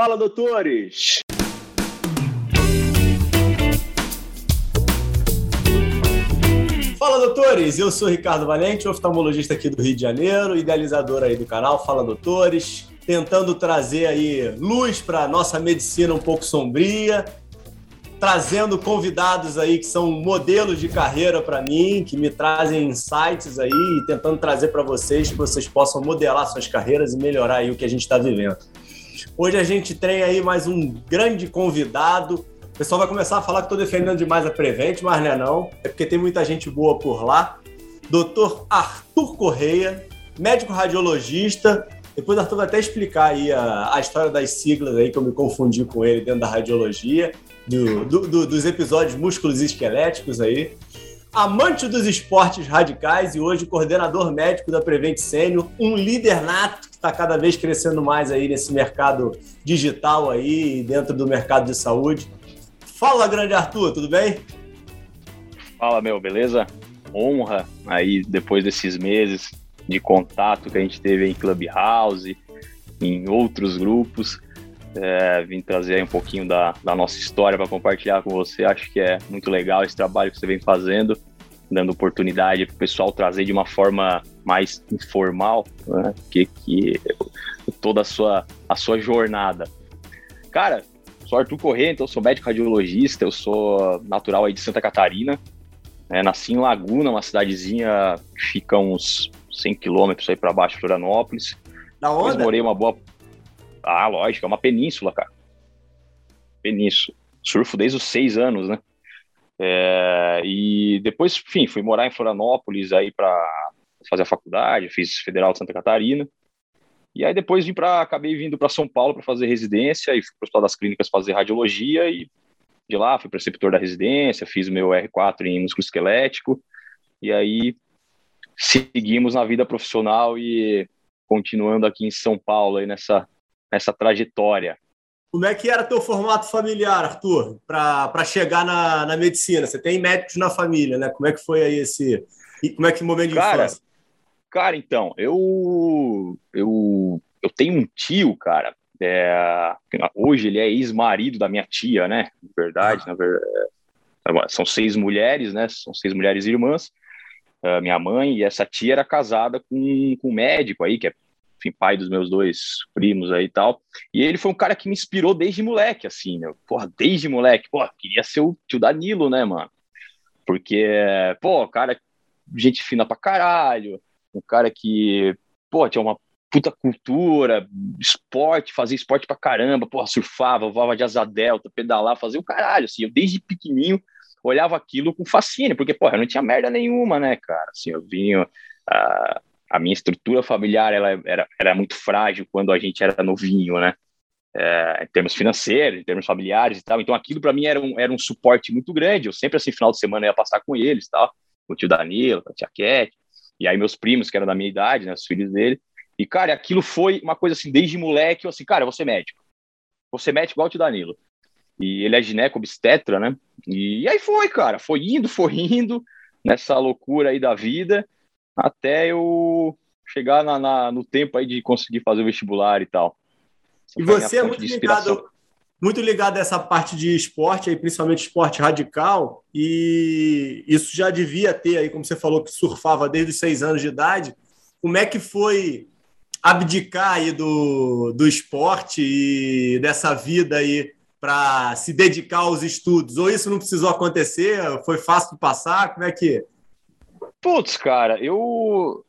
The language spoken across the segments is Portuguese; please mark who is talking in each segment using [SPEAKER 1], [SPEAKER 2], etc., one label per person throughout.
[SPEAKER 1] Fala, doutores!
[SPEAKER 2] Fala, doutores! Eu sou Ricardo Valente, oftalmologista aqui do Rio de Janeiro, idealizador aí do canal Fala Doutores, tentando trazer aí luz para nossa medicina um pouco sombria, trazendo convidados aí que são modelos de carreira para mim, que me trazem insights aí tentando trazer para vocês que vocês possam modelar suas carreiras e melhorar aí o que a gente está vivendo. Hoje a gente tem aí mais um grande convidado. O pessoal vai começar a falar que estou defendendo demais a Prevent, mas não é não. É porque tem muita gente boa por lá. Doutor Arthur Correia, médico radiologista. Depois o Arthur vai até explicar aí a, a história das siglas aí, que eu me confundi com ele dentro da radiologia do, do, do, dos episódios músculos esqueléticos aí. Amante dos esportes radicais e hoje coordenador médico da Prevent Sênior, um líder nato que está cada vez crescendo mais aí nesse mercado digital aí, dentro do mercado de saúde. Fala, grande Arthur, tudo bem?
[SPEAKER 1] Fala, meu, beleza? Honra aí depois desses meses de contato que a gente teve em Clubhouse, em outros grupos é, vim trazer um pouquinho da, da nossa história para compartilhar com você. Acho que é muito legal esse trabalho que você vem fazendo, dando oportunidade para o pessoal trazer de uma forma mais informal né, que, que toda a sua, a sua jornada. Cara, sou Arthur Corrêa, então sou médico radiologista, eu sou natural aí de Santa Catarina, né, nasci em Laguna, uma cidadezinha que fica uns 100 quilômetros aí para baixo de Florianópolis.
[SPEAKER 2] Da onde? Depois
[SPEAKER 1] morei uma boa ah, lógico, é uma península, cara. Península. Surfo desde os seis anos, né? É, e depois, enfim, fui morar em Florianópolis aí para fazer a faculdade, fiz Federal de Santa Catarina. E aí depois vim para, acabei vindo para São Paulo para fazer residência e fui para o Hospital das Clínicas fazer radiologia e de lá fui preceptor da residência, fiz meu R4 em músculo esquelético e aí seguimos na vida profissional e continuando aqui em São Paulo aí nessa nessa trajetória.
[SPEAKER 2] Como é que era teu formato familiar, Arthur, para chegar na, na medicina? Você tem médicos na família, né? Como é que foi aí esse. E como é que momento de
[SPEAKER 1] cara,
[SPEAKER 2] infância?
[SPEAKER 1] Cara, então, eu, eu, eu tenho um tio, cara. É, hoje ele é ex-marido da minha tia, né? Na verdade, ah. na verdade, são seis mulheres, né? São seis mulheres irmãs. Uh, minha mãe e essa tia era casada com, com um médico aí, que é enfim, pai dos meus dois primos aí e tal. E ele foi um cara que me inspirou desde moleque, assim, né? Porra, desde moleque. Porra, queria ser o tio Danilo, né, mano? Porque, pô, cara, gente fina pra caralho, um cara que, pô, tinha uma puta cultura, esporte, fazia esporte pra caramba, porra, surfava, voava de asa delta, pedalava, fazia o caralho, assim, eu desde pequenininho olhava aquilo com fascínio, porque, porra, eu não tinha merda nenhuma, né, cara, assim, eu vinha, uh, a minha estrutura familiar ela era, era muito frágil quando a gente era novinho, né? É, em termos financeiros, em termos familiares e tal. Então aquilo para mim era um, era um suporte muito grande. Eu sempre, assim, final de semana ia passar com eles, tal, com o tio Danilo, com a tia Cat, e aí meus primos, que eram da minha idade, né, os filhos dele. E, cara, aquilo foi uma coisa assim, desde moleque, eu assim, cara, eu vou ser médico. Vou ser médico igual o tio Danilo. E ele é gineco obstetra, né? E aí foi, cara, foi indo, foi indo, nessa loucura aí da vida até eu chegar na, na, no tempo aí de conseguir fazer o vestibular e tal.
[SPEAKER 2] Essa e você é muito ligado, muito ligado a essa parte de esporte, aí, principalmente esporte radical, e isso já devia ter aí, como você falou, que surfava desde os seis anos de idade. Como é que foi abdicar aí do, do esporte e dessa vida aí para se dedicar aos estudos? Ou isso não precisou acontecer? Foi fácil de passar? Como é que
[SPEAKER 1] Putz, cara, eu.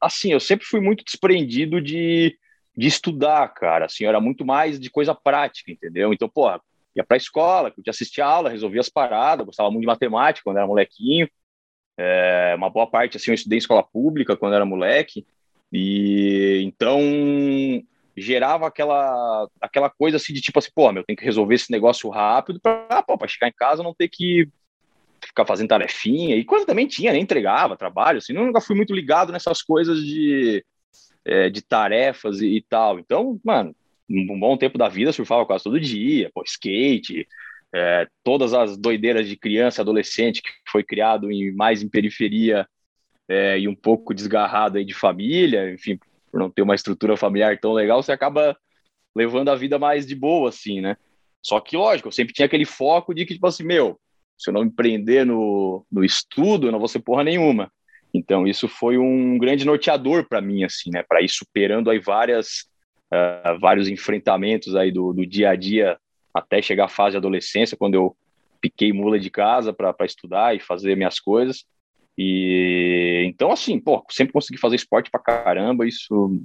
[SPEAKER 1] Assim, eu sempre fui muito desprendido de, de estudar, cara. Assim, era muito mais de coisa prática, entendeu? Então, porra, ia pra escola, eu assistia aula, resolvia as paradas, gostava muito de matemática quando era molequinho. É, uma boa parte, assim, eu estudei em escola pública quando era moleque. E então gerava aquela, aquela coisa assim de tipo assim, pô, eu tenho que resolver esse negócio rápido para chegar em casa não ter que ficar fazendo tarefinha, e quando também tinha, nem entregava trabalho, assim, nunca fui muito ligado nessas coisas de, é, de tarefas e, e, tal. Então, mano, um bom tempo da vida surfava quase todo dia, pô, skate, é, todas as doideiras de criança, adolescente que foi criado em, mais em periferia é, e um pouco desgarrado aí de família, enfim, por não ter uma estrutura familiar tão legal, você acaba levando a vida mais de boa, assim, né? Só que, lógico, eu sempre tinha aquele foco de que, tipo assim, meu, se eu não empreender no, no estudo, eu não vou ser porra nenhuma. Então, isso foi um grande norteador para mim, assim, né? Para ir superando aí várias, uh, vários enfrentamentos aí do, do dia a dia até chegar à fase de adolescência, quando eu piquei mula de casa para estudar e fazer minhas coisas. E então, assim, pô, sempre consegui fazer esporte pra caramba. Isso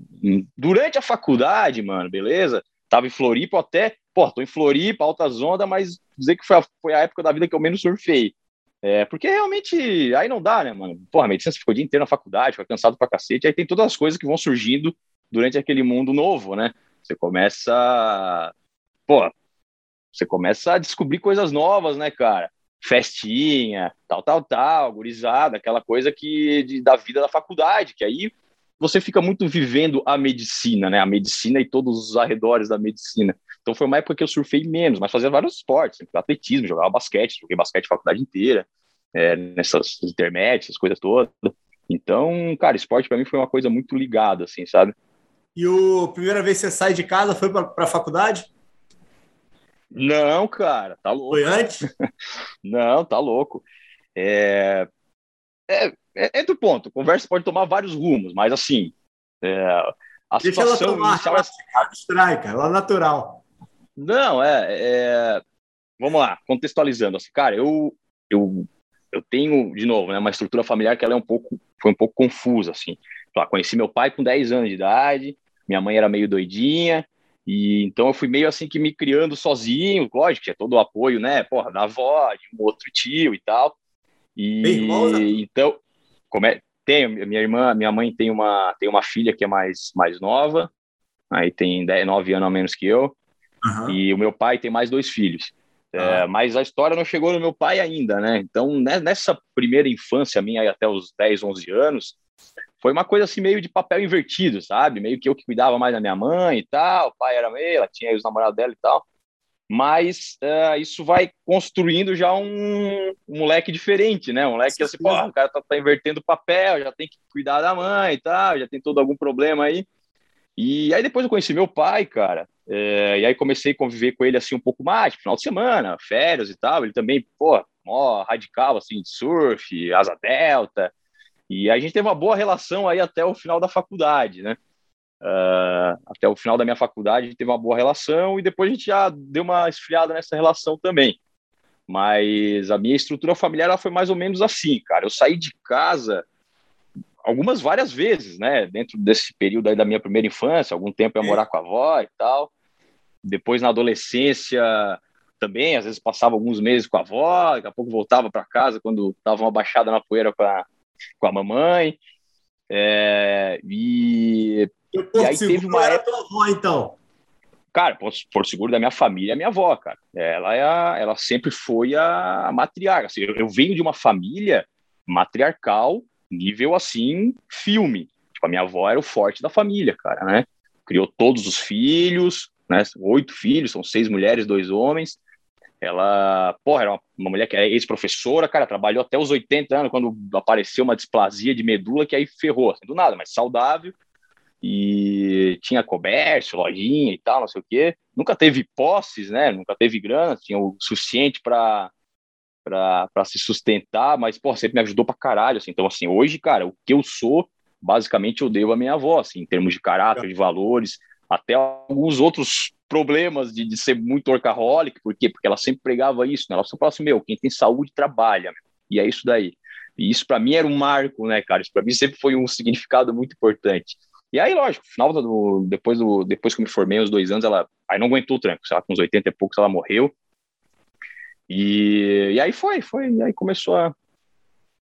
[SPEAKER 1] durante a faculdade, mano, beleza? Tava em Floripa até, pô, tô em Floripa, alta onda, mas dizer que foi a, foi a época da vida que eu menos surfei. É, porque realmente aí não dá, né, mano? Porra, medicina você ficou o dia inteiro na faculdade, fica cansado pra cacete, aí tem todas as coisas que vão surgindo durante aquele mundo novo, né? Você começa. Pô, você começa a descobrir coisas novas, né, cara? Festinha, tal, tal, tal, gurizada, aquela coisa que de, da vida da faculdade, que aí você fica muito vivendo a medicina, né? A medicina e todos os arredores da medicina. Então foi uma época que eu surfei menos, mas fazia vários esportes, atletismo, jogava basquete, joguei basquete a faculdade inteira, é, nessas intermédias, coisas todas. Então, cara, esporte para mim foi uma coisa muito ligada, assim, sabe?
[SPEAKER 2] E a primeira vez que você sai de casa foi para a faculdade?
[SPEAKER 1] Não, cara, tá louco.
[SPEAKER 2] Foi antes?
[SPEAKER 1] Não, tá louco. É, é, é, é do ponto. Conversa pode tomar vários rumos, mas assim, é, a
[SPEAKER 2] Deixa ela tomar, ela é... Distrai, cara, ela é natural.
[SPEAKER 1] Não, é, é, Vamos lá, contextualizando. Assim, cara, eu, eu, eu tenho, de novo, né, uma estrutura familiar que ela é um pouco, foi um pouco confusa, assim. Lá, conheci meu pai com 10 anos de idade, minha mãe era meio doidinha, e então eu fui meio assim que me criando sozinho, lógico, tinha todo o apoio, né, porra, da avó, de um outro tio e tal. E então, como é, tenho, minha irmã, minha mãe tem uma, tem uma filha que é mais, mais nova, aí tem 10, 9 anos a menos que eu, uhum. e o meu pai tem mais dois filhos. Uhum. É, mas a história não chegou no meu pai ainda, né? Então, né, nessa primeira infância minha, até os 10, 11 anos, foi uma coisa assim meio de papel invertido, sabe? Meio que eu que cuidava mais da minha mãe e tal, o pai era meio, ela tinha os namorados dela e tal. Mas uh, isso vai construindo já um, um, moleque diferente, né? Um moleque que assim, pô, o cara tá, tá invertendo o papel, já tem que cuidar da mãe e tal, já tem todo algum problema aí. E aí depois eu conheci meu pai, cara, é, e aí comecei a conviver com ele assim um pouco mais, final de semana, férias e tal. Ele também, pô, mó radical assim de surf, asa delta. E a gente teve uma boa relação aí até o final da faculdade, né? Uh, até o final da minha faculdade a gente teve uma boa relação e depois a gente já deu uma esfriada nessa relação também. Mas a minha estrutura familiar foi mais ou menos assim, cara. Eu saí de casa algumas várias vezes, né? Dentro desse período aí da minha primeira infância, algum tempo eu ia morar com a avó e tal. Depois na adolescência também, às vezes passava alguns meses com a avó, daqui a pouco voltava para casa quando dava uma baixada na poeira com a, com a mamãe. É, e,
[SPEAKER 2] e aí teve uma era tua avó, então?
[SPEAKER 1] Cara, por seguro da minha família, é minha avó, cara. Ela, é a, ela sempre foi a matriarca. Assim, eu, eu venho de uma família matriarcal, nível assim, filme. Tipo, a minha avó era o forte da família, cara, né? Criou todos os filhos, né? Oito filhos, são seis mulheres, dois homens. Ela, porra, era uma, uma mulher que é ex-professora, cara, trabalhou até os 80 anos, quando apareceu uma displasia de medula, que aí ferrou, assim, do nada, mas saudável, e tinha comércio, lojinha e tal, não sei o quê. Nunca teve posses, né? Nunca teve grana, tinha o suficiente para para se sustentar, mas pô, sempre me ajudou para caralho, assim. Então assim, hoje, cara, o que eu sou, basicamente eu devo à minha avó, assim, em termos de caráter, de valores, até alguns outros problemas de, de ser muito workaholic, por quê? Porque ela sempre pregava isso, né? Ela só falava assim, meu, quem tem saúde trabalha, e é isso daí. E isso para mim era um marco, né, cara? Isso para mim sempre foi um significado muito importante. E aí, lógico, final do, depois, do, depois que eu me formei, uns dois anos, ela aí não aguentou o tranco, lá, com uns 80 e poucos ela morreu. E, e aí foi, foi, e aí começou a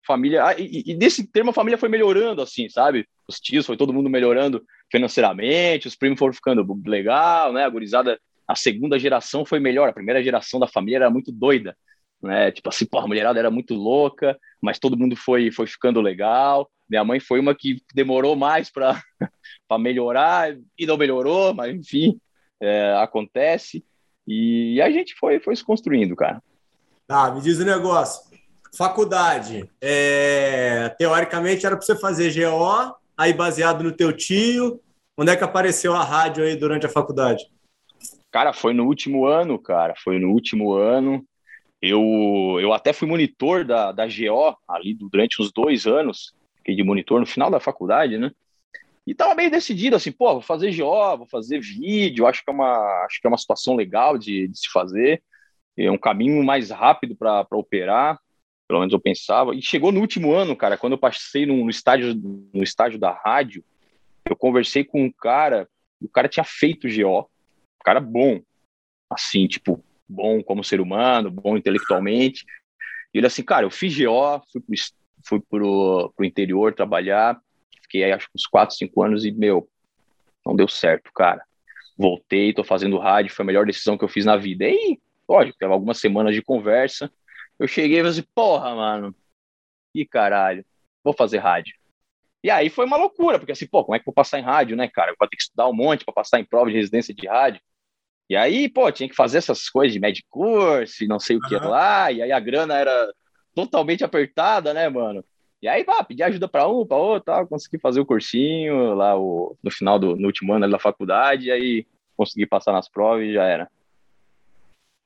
[SPEAKER 1] família, ah, e, e desse termo a família foi melhorando, assim, sabe? Os tios, foi todo mundo melhorando financeiramente, os primos foram ficando legal, né? A gurizada, a segunda geração foi melhor, a primeira geração da família era muito doida, né? Tipo assim, a mulherada era muito louca, mas todo mundo foi, foi ficando legal. Minha mãe foi uma que demorou mais para melhorar e não melhorou, mas enfim, é, acontece. E a gente foi, foi se construindo, cara.
[SPEAKER 2] Tá, me diz o um negócio. Faculdade, é, teoricamente era para você fazer GO, aí baseado no teu tio, onde é que apareceu a rádio aí durante a faculdade?
[SPEAKER 1] Cara, foi no último ano, cara. Foi no último ano. Eu, eu até fui monitor da, da GO ali durante uns dois anos. Fiquei de monitor no final da faculdade, né? E tava meio decidido assim, pô, vou fazer GO, vou fazer vídeo, acho que é uma, acho que é uma situação legal de, de se fazer. É um caminho mais rápido para operar, pelo menos eu pensava. E chegou no último ano, cara, quando eu passei no, no estágio no estágio da rádio, eu conversei com um cara, o cara tinha feito GO, um cara bom, assim, tipo, bom como ser humano, bom intelectualmente. E ele assim, cara, eu fiz GO, fui pro, fui pro, pro interior trabalhar, fiquei aí, acho que uns 4, 5 anos e, meu, não deu certo, cara. Voltei, tô fazendo rádio, foi a melhor decisão que eu fiz na vida. E aí, lógico, teve algumas semanas de conversa. Eu cheguei e falei assim, porra, mano, que caralho, vou fazer rádio. E aí foi uma loucura, porque assim, pô, como é que eu vou passar em rádio, né, cara? Eu vou ter que estudar um monte para passar em prova de residência de rádio. E aí, pô, tinha que fazer essas coisas de médico curso e não sei o que uhum. lá, e aí a grana era totalmente apertada, né, mano? E aí, pá, pedi ajuda para um, para outro, tal, consegui fazer o cursinho lá o, no final do no último ano da faculdade, e aí consegui passar nas provas e já era.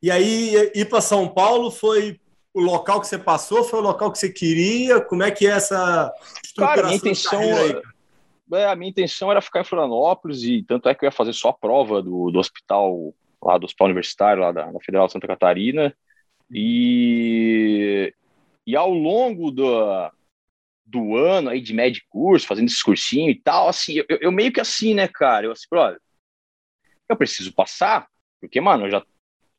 [SPEAKER 2] E aí, ir para São Paulo foi o local que você passou? Foi o local que você queria? Como é que é essa
[SPEAKER 1] Cara, minha intenção, aí, é, a minha intenção era ficar em Florianópolis e tanto é que eu ia fazer só a prova do, do hospital lá do hospital universitário lá da, da Federal de Santa Catarina e e ao longo do, do ano aí de médio curso, fazendo esse cursinho e tal, assim, eu, eu meio que assim, né, cara, eu assim, brother, eu preciso passar, porque, mano, eu já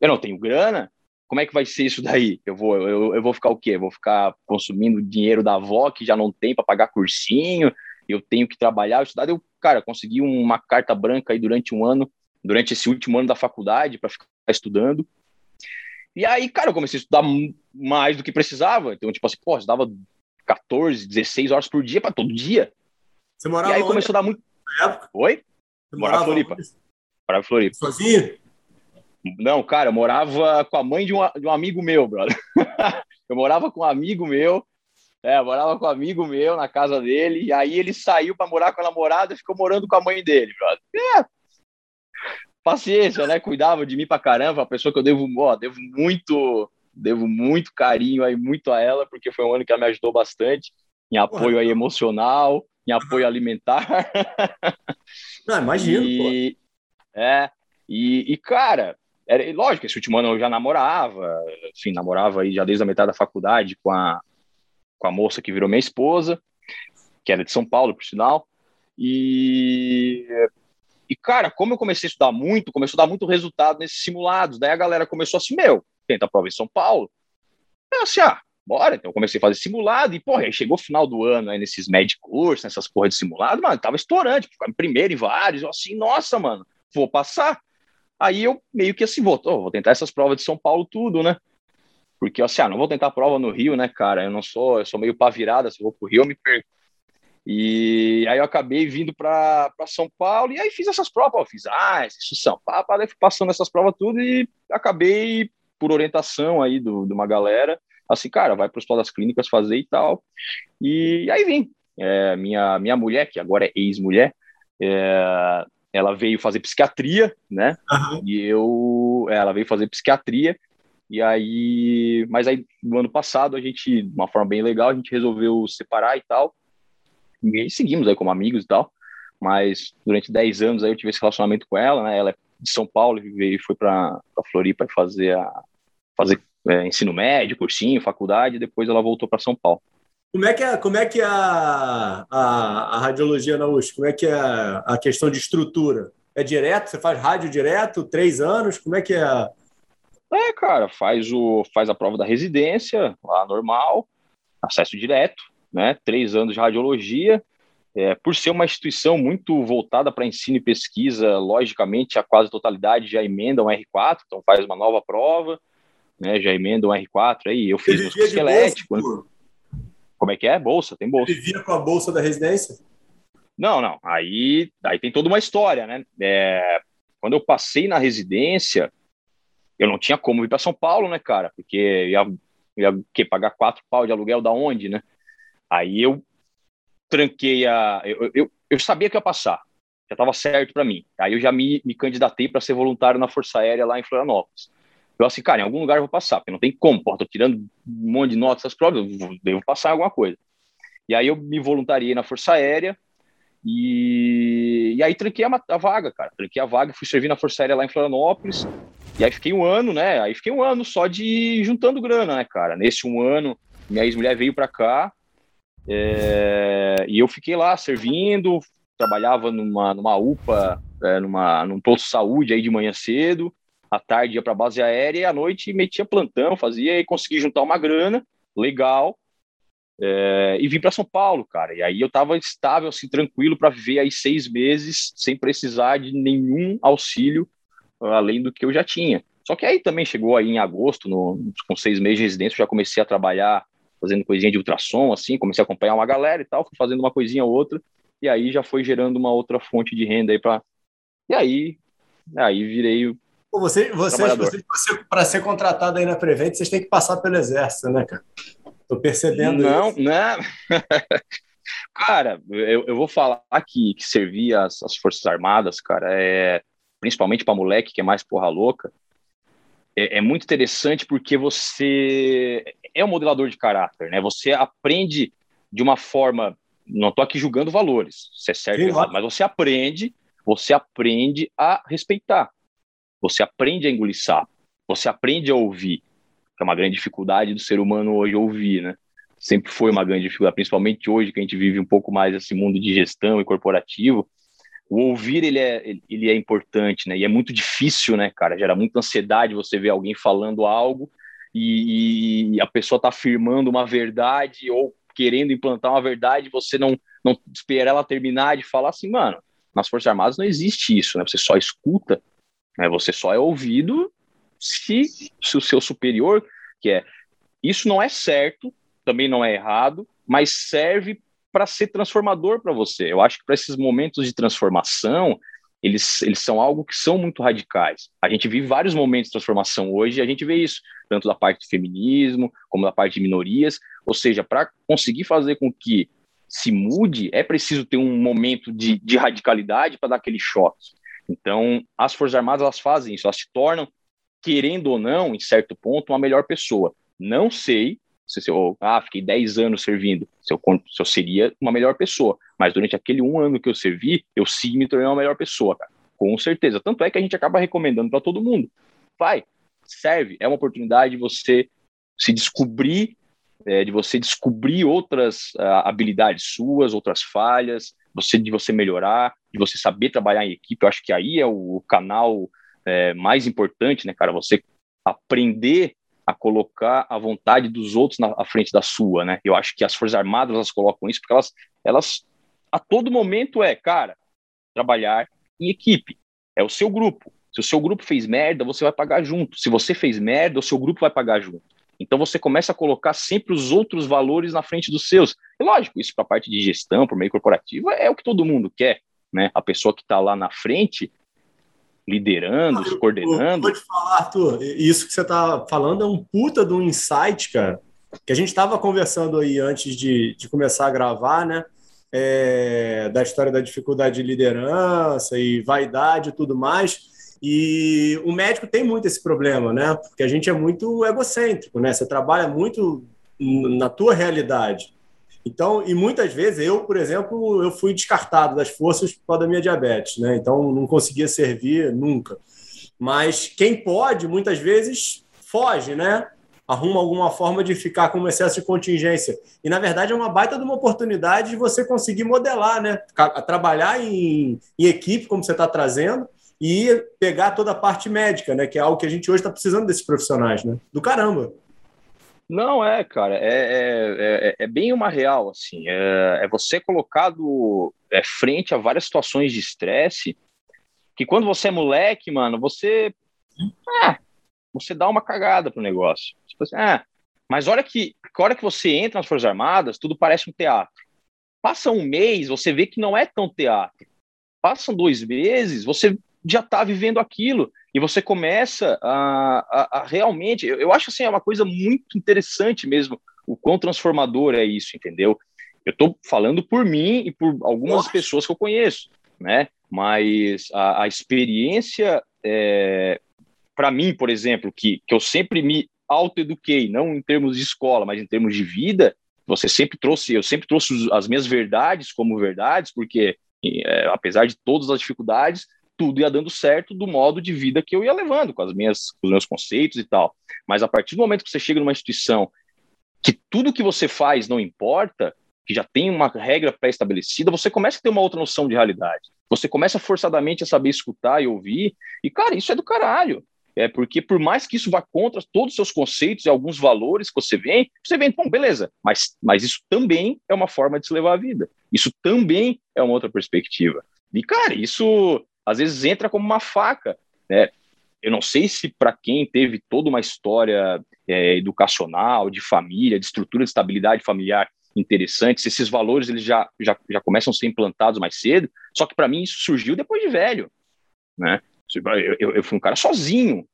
[SPEAKER 1] eu não tenho grana, como é que vai ser isso daí? Eu vou, eu, eu vou ficar o quê? vou ficar consumindo dinheiro da avó que já não tem para pagar cursinho, eu tenho que trabalhar, estudar. Eu, cara, consegui uma carta branca aí durante um ano, durante esse último ano da faculdade, para ficar estudando. E aí, cara, eu comecei a estudar mais do que precisava. Então, tipo assim, pô, estudava 14, 16 horas por dia para todo dia.
[SPEAKER 2] Você morava
[SPEAKER 1] E aí onde? começou a dar muito. Oi? Você morava em Floripa. Onde? Morava em Floripa.
[SPEAKER 2] Sozinho?
[SPEAKER 1] Não, cara, eu morava com a mãe de um, de um amigo meu, brother. eu morava com um amigo meu é, morava com um amigo meu na casa dele, e aí ele saiu para morar com a namorada e ficou morando com a mãe dele, brother. É. Paciência, né? Cuidava de mim pra caramba, a pessoa que eu devo, ó, devo muito, devo muito carinho aí, muito a ela, porque foi um ano que ela me ajudou bastante em apoio aí emocional, em apoio alimentar.
[SPEAKER 2] Não, imagino,
[SPEAKER 1] e, pô. É, e, e cara, era, lógico, esse último ano eu já namorava, enfim, namorava aí já desde a metade da faculdade com a, com a moça que virou minha esposa, que era de São Paulo, por sinal. E, e cara, como eu comecei a estudar muito, começou a dar muito resultado nesses simulados. Daí a galera começou assim: meu, tenta a prova em São Paulo. Eu assim, ah, bora. Então eu comecei a fazer simulado. E, porra, aí chegou o final do ano aí nesses médicos cursos, nessas porras de simulado, mano, tava estourante, ficava em primeiro em vários. Eu assim, nossa, mano, vou passar. Aí eu meio que assim, vou, vou tentar essas provas de São Paulo tudo, né? Porque, assim, ah, não vou tentar prova no Rio, né, cara? Eu não sou, eu sou meio pá virada, se eu vou pro Rio eu me perco. E aí eu acabei vindo para São Paulo e aí fiz essas provas, eu fiz ah, isso São Paulo, aí fui passando essas provas tudo e acabei por orientação aí do, de uma galera, assim, cara, vai para os das clínicas fazer e tal. E aí vim. É, minha minha mulher, que agora é ex-mulher, é, ela veio fazer psiquiatria, né? Uhum. E eu, ela veio fazer psiquiatria e aí, mas aí no ano passado a gente, de uma forma bem legal, a gente resolveu separar e tal. E seguimos aí como amigos e tal. Mas durante 10 anos aí eu tive esse relacionamento com ela, né? Ela é de São Paulo e veio foi para Floripa fazer a fazer é, ensino médio, cursinho, faculdade, e depois ela voltou para São Paulo.
[SPEAKER 2] Como é que é, como é, que é a, a, a radiologia na USP? Como é que é a questão de estrutura? É direto? Você faz rádio direto? Três anos? Como é que é
[SPEAKER 1] é, cara, faz, o, faz a prova da residência, lá normal, acesso direto, né? Três anos de radiologia. É, por ser uma instituição muito voltada para ensino e pesquisa, logicamente a quase totalidade já emenda um R4, então faz uma nova prova, né? Já emenda um R4 aí. Eu fiz músculo esquelético. Bolsa, Como é que é? Bolsa, tem bolsa.
[SPEAKER 2] Ele via com a bolsa da residência?
[SPEAKER 1] Não, não. Aí, aí tem toda uma história, né? É, quando eu passei na residência, eu não tinha como ir para São Paulo, né, cara? Porque ia, ia que, pagar quatro pau de aluguel da onde, né? Aí eu tranquei a. Eu, eu, eu sabia que ia passar. já estava certo para mim. Aí eu já me, me candidatei para ser voluntário na Força Aérea lá em Florianópolis. Eu assim, cara, em algum lugar eu vou passar, porque não tem como, pô, tô tirando um monte de notas essas provas, eu devo passar alguma coisa. E aí eu me voluntariei na Força Aérea e, e aí tranquei a, a vaga, cara. Tranquei a vaga, fui servir na Força Aérea lá em Florianópolis. E aí fiquei um ano, né? Aí fiquei um ano só de juntando grana, né, cara? Nesse um ano, minha ex-mulher veio para cá é, e eu fiquei lá servindo, trabalhava numa, numa UPA, é, numa, num posto de saúde aí de manhã cedo, à tarde ia para a base aérea e à noite metia plantão, fazia e consegui juntar uma grana legal é, e vim para São Paulo, cara. E aí eu estava estável, assim, tranquilo para viver aí seis meses sem precisar de nenhum auxílio além do que eu já tinha. Só que aí também chegou aí em agosto, no, com seis meses de residência, eu já comecei a trabalhar fazendo coisinha de ultrassom, assim, comecei a acompanhar uma galera e tal, fui fazendo uma coisinha ou outra, e aí já foi gerando uma outra fonte de renda aí para E aí, aí virei
[SPEAKER 2] você, vocês, vocês para ser contratado aí na Prevent, vocês têm que passar pelo exército, né, cara? Tô percebendo
[SPEAKER 1] não, isso. Não, né? cara, eu, eu vou falar que, que servir as, as Forças Armadas, cara, é principalmente para moleque que é mais porra louca, é, é, muito interessante porque você é um modelador de caráter, né? Você aprende de uma forma, não estou aqui julgando valores, se é certo ou errado, mas você aprende, você aprende a respeitar, você aprende a engolir sapo, você aprende a ouvir, que é uma grande dificuldade do ser humano hoje ouvir, né? Sempre foi uma grande dificuldade, principalmente hoje que a gente vive um pouco mais esse mundo de gestão e corporativo, o ouvir ele é, ele é importante, né? E é muito difícil, né, cara? Gera muita ansiedade você ver alguém falando algo e, e a pessoa está afirmando uma verdade ou querendo implantar uma verdade, você não, não espera ela terminar de falar assim, mano, nas Forças Armadas não existe isso, né? Você só escuta, né? Você só é ouvido se, se o seu superior, que é isso não é certo, também não é errado, mas serve para ser transformador para você. Eu acho que para esses momentos de transformação, eles, eles são algo que são muito radicais. A gente vive vários momentos de transformação hoje e a gente vê isso, tanto da parte do feminismo, como da parte de minorias. Ou seja, para conseguir fazer com que se mude, é preciso ter um momento de, de radicalidade para dar aquele choque. Então, as Forças Armadas elas fazem isso, elas se tornam, querendo ou não, em certo ponto, uma melhor pessoa. Não sei se eu, ah, fiquei 10 anos servindo, se eu, se eu seria uma melhor pessoa. Mas durante aquele um ano que eu servi, eu sim me tornei uma melhor pessoa, cara. Com certeza. Tanto é que a gente acaba recomendando para todo mundo. Vai, serve. É uma oportunidade de você se descobrir, é, de você descobrir outras uh, habilidades suas, outras falhas, você, de você melhorar, de você saber trabalhar em equipe. Eu acho que aí é o canal é, mais importante, né, cara? Você aprender a colocar a vontade dos outros na à frente da sua, né? Eu acho que as Forças Armadas elas colocam isso porque elas, elas a todo momento é, cara, trabalhar em equipe. É o seu grupo. Se o seu grupo fez merda, você vai pagar junto. Se você fez merda, o seu grupo vai pagar junto. Então você começa a colocar sempre os outros valores na frente dos seus. E lógico, isso para a parte de gestão, por meio corporativo, é o que todo mundo quer, né? A pessoa que está lá na frente, liderando, ah, coordenando.
[SPEAKER 2] Vou te falar, Arthur, isso que você está falando é um puta de um insight, cara, que a gente estava conversando aí antes de, de começar a gravar, né? É, da história da dificuldade de liderança e vaidade e tudo mais. E o médico tem muito esse problema, né? Porque a gente é muito egocêntrico, né? Você trabalha muito na tua realidade. Então, e muitas vezes eu, por exemplo, eu fui descartado das forças por causa da minha diabetes, né? Então não conseguia servir nunca. Mas quem pode, muitas vezes foge, né? Arruma alguma forma de ficar com um excesso de contingência. E na verdade é uma baita de uma oportunidade de você conseguir modelar, né? Trabalhar em, em equipe, como você está trazendo, e pegar toda a parte médica, né? Que é algo que a gente hoje está precisando desses profissionais, né? Do caramba.
[SPEAKER 1] Não, é, cara, é, é, é, é, bem uma real, assim, é, é você colocado é, frente a várias situações de estresse, que quando você é moleque, mano, você, ah, você dá uma cagada pro negócio. Tipo assim, ah, mas olha que, a hora que você entra nas Forças Armadas, tudo parece um teatro. Passa um mês, você vê que não é tão teatro. Passam dois meses, você já está vivendo aquilo e você começa a, a, a realmente, eu, eu, acho assim, é uma coisa muito interessante mesmo, o quão transformador é isso, entendeu? Eu estou falando por mim e por algumas Nossa. pessoas que eu conheço, né? mas a, a experiência, é, para mim, por exemplo, que, que eu sempre me autoeduquei, não em termos de escola, mas em termos de vida, você sempre trouxe, eu sempre trouxe as minhas verdades como verdades, porque é, apesar de todas as dificuldades, tudo ia dando certo do modo de vida que eu ia levando, com, as minhas, com os meus conceitos e tal. Mas a partir do momento que você chega numa instituição que tudo que você faz não importa, que já tem uma regra pré-estabelecida, você começa a ter uma outra noção de realidade. Você começa forçadamente a saber escutar e ouvir, e, cara, isso é do caralho. É porque, por mais que isso vá contra todos os seus conceitos e alguns valores que você vem, você vem, bom, beleza, mas, mas isso também é uma forma de se levar a vida. Isso também é uma outra perspectiva. E, cara, isso às vezes entra como uma faca, né? Eu não sei se para quem teve toda uma história é, educacional, de família, de estrutura de estabilidade familiar interessante, se esses valores eles já, já, já começam a ser implantados mais cedo, só que para mim isso surgiu depois de velho, né? Eu, eu, eu, fui um cara sozinho,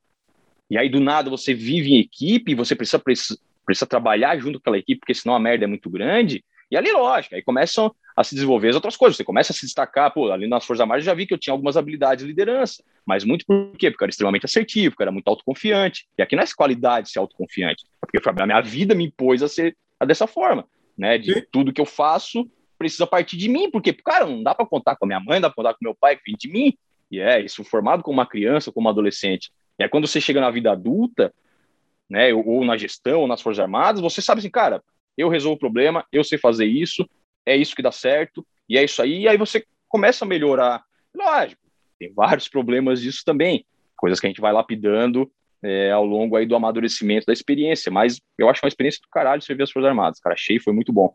[SPEAKER 1] e aí do nada você vive em equipe, você precisa, precisa, precisa trabalhar junto com aquela equipe, porque senão a merda é muito grande, e ali, lógico, aí começam a se desenvolver as outras coisas. Você começa a se destacar, pô, ali nas Forças Armadas já vi que eu tinha algumas habilidades de liderança, mas muito por quê? Porque eu era extremamente assertivo, porque eu era muito autoconfiante. E aqui não é qualidade ser autoconfiante, é porque a minha vida me impôs a ser a dessa forma, né? De Sim. tudo que eu faço precisa partir de mim, porque, cara, não dá para contar com a minha mãe, não dá para contar com meu pai, que vem de mim. E é isso, formado como uma criança, como adolescente. E aí, quando você chega na vida adulta, né, ou na gestão, ou nas Forças Armadas, você sabe assim, cara, eu resolvo o problema, eu sei fazer isso, é isso que dá certo, e é isso aí, e aí você começa a melhorar. Lógico, tem vários problemas disso também, coisas que a gente vai lapidando é, ao longo aí do amadurecimento da experiência, mas eu acho uma experiência do caralho servir as Forças Armadas, cara, achei, foi muito bom.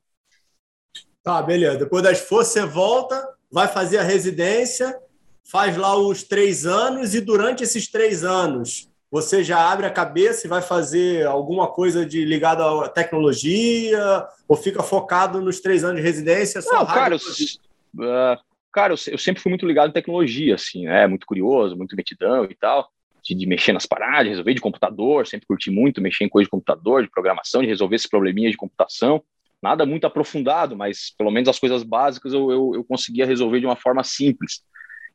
[SPEAKER 2] Tá, beleza. Depois das forças, você volta, vai fazer a residência, faz lá os três anos, e durante esses três anos, você já abre a cabeça e vai fazer alguma coisa de ligada à tecnologia ou fica focado nos três anos de residência?
[SPEAKER 1] Não, cara, eu, uh, cara eu, eu, sempre fui muito ligado em tecnologia, assim, né? Muito curioso, muito metidão e tal, de, de, mexer nas paradas, resolver de computador, sempre curti muito mexer em coisa de computador, de programação, de resolver esses probleminhas de computação. Nada muito aprofundado, mas pelo menos as coisas básicas eu, eu, eu conseguia resolver de uma forma simples.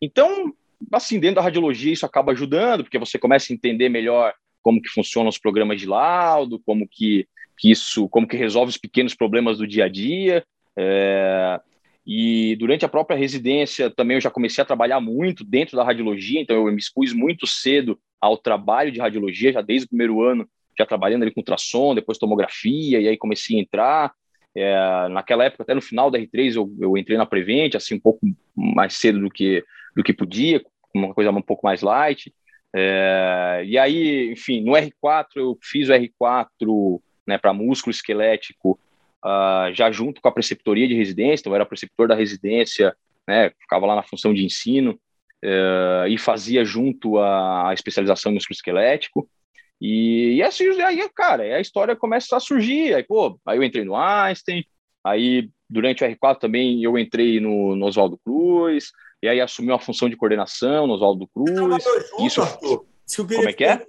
[SPEAKER 1] Então, assim, dentro da radiologia isso acaba ajudando, porque você começa a entender melhor como que funcionam os programas de laudo, como que, que isso, como que resolve os pequenos problemas do dia a dia. É, e durante a própria residência também eu já comecei a trabalhar muito dentro da radiologia, então eu me expus muito cedo ao trabalho de radiologia, já desde o primeiro ano, já trabalhando ali com ultrassom, depois tomografia, e aí comecei a entrar. É, naquela época, até no final da R3, eu, eu entrei na Prevent, assim, um pouco mais cedo do que do que podia, uma coisa um pouco mais light. É, e aí, enfim, no R4 eu fiz o R4 né, para músculo esquelético, uh, já junto com a preceptoria de residência, então eu era preceptor da residência, né, ficava lá na função de ensino, uh, e fazia junto a, a especialização em músculo esquelético. E, e assim, aí, cara, a história começa a surgir. Aí, pô, aí eu entrei no Einstein, aí durante o R4 também eu entrei no, no Oswaldo Cruz, e aí assumiu a função de coordenação no Oswaldo Cruz. Junto, isso, Arthur. Isso como é que é?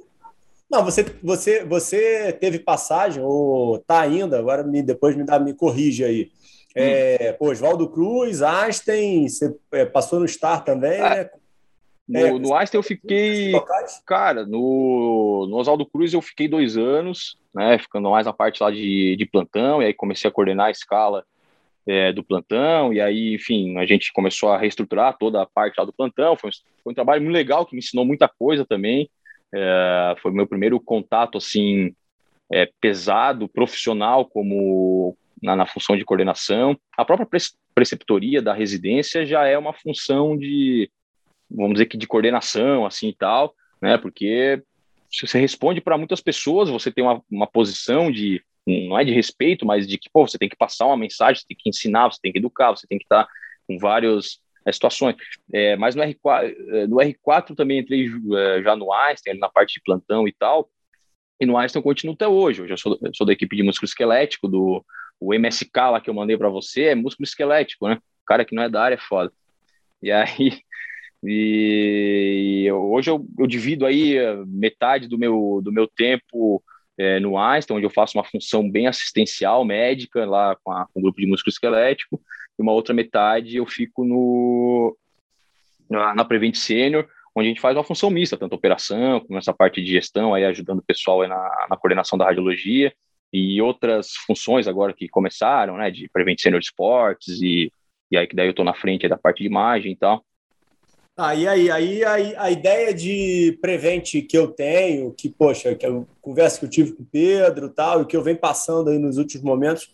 [SPEAKER 2] Não, você, você, você teve passagem, ou tá ainda, agora me, depois me, dá, me corrige aí. É, hum. Oswaldo Cruz, Einstein, você é, passou no Star também, ah, né?
[SPEAKER 1] No, é, no Einstein eu fiquei. Cara, no, no Oswaldo Cruz eu fiquei dois anos, né? Ficando mais na parte lá de, de plantão, e aí comecei a coordenar a escala é, do plantão, e aí, enfim, a gente começou a reestruturar toda a parte lá do plantão. Foi, foi um trabalho muito legal que me ensinou muita coisa também. É, foi meu primeiro contato, assim, é, pesado, profissional, como na, na, função de coordenação. A própria preceptoria da residência já é uma função de, vamos dizer que de coordenação, assim e tal, né? Porque você responde para muitas pessoas, você tem uma, uma posição de não é de respeito, mas de que pô, você tem que passar uma mensagem, você tem que ensinar, você tem que educar, você tem que estar com várias é, situações. É, mas no R4, é, no R4 também entrei já no Einstein, na parte de plantão e tal, e no Einstein eu continuo até hoje. Hoje eu sou, eu sou da equipe de músculo esquelético, do o MSK lá que eu mandei para você, é músculo esquelético, né? O cara que não é da área é foda. E aí, e hoje eu, eu divido aí metade do meu, do meu tempo é, no Einstein, onde eu faço uma função bem assistencial, médica, lá com, a, com o grupo de músculo esquelético, e uma outra metade eu fico no, na Prevent Senior, onde a gente faz uma função mista, tanto operação, como essa parte de gestão, aí ajudando o pessoal na, na coordenação da radiologia, e outras funções agora que começaram, né, de Prevent Senior Esportes, e, e aí que daí eu estou na frente da parte de imagem e tal.
[SPEAKER 2] E aí, aí, aí a ideia de Prevent que eu tenho, que, poxa, que eu conversa que eu tive com o Pedro tal, e que eu venho passando aí nos últimos momentos,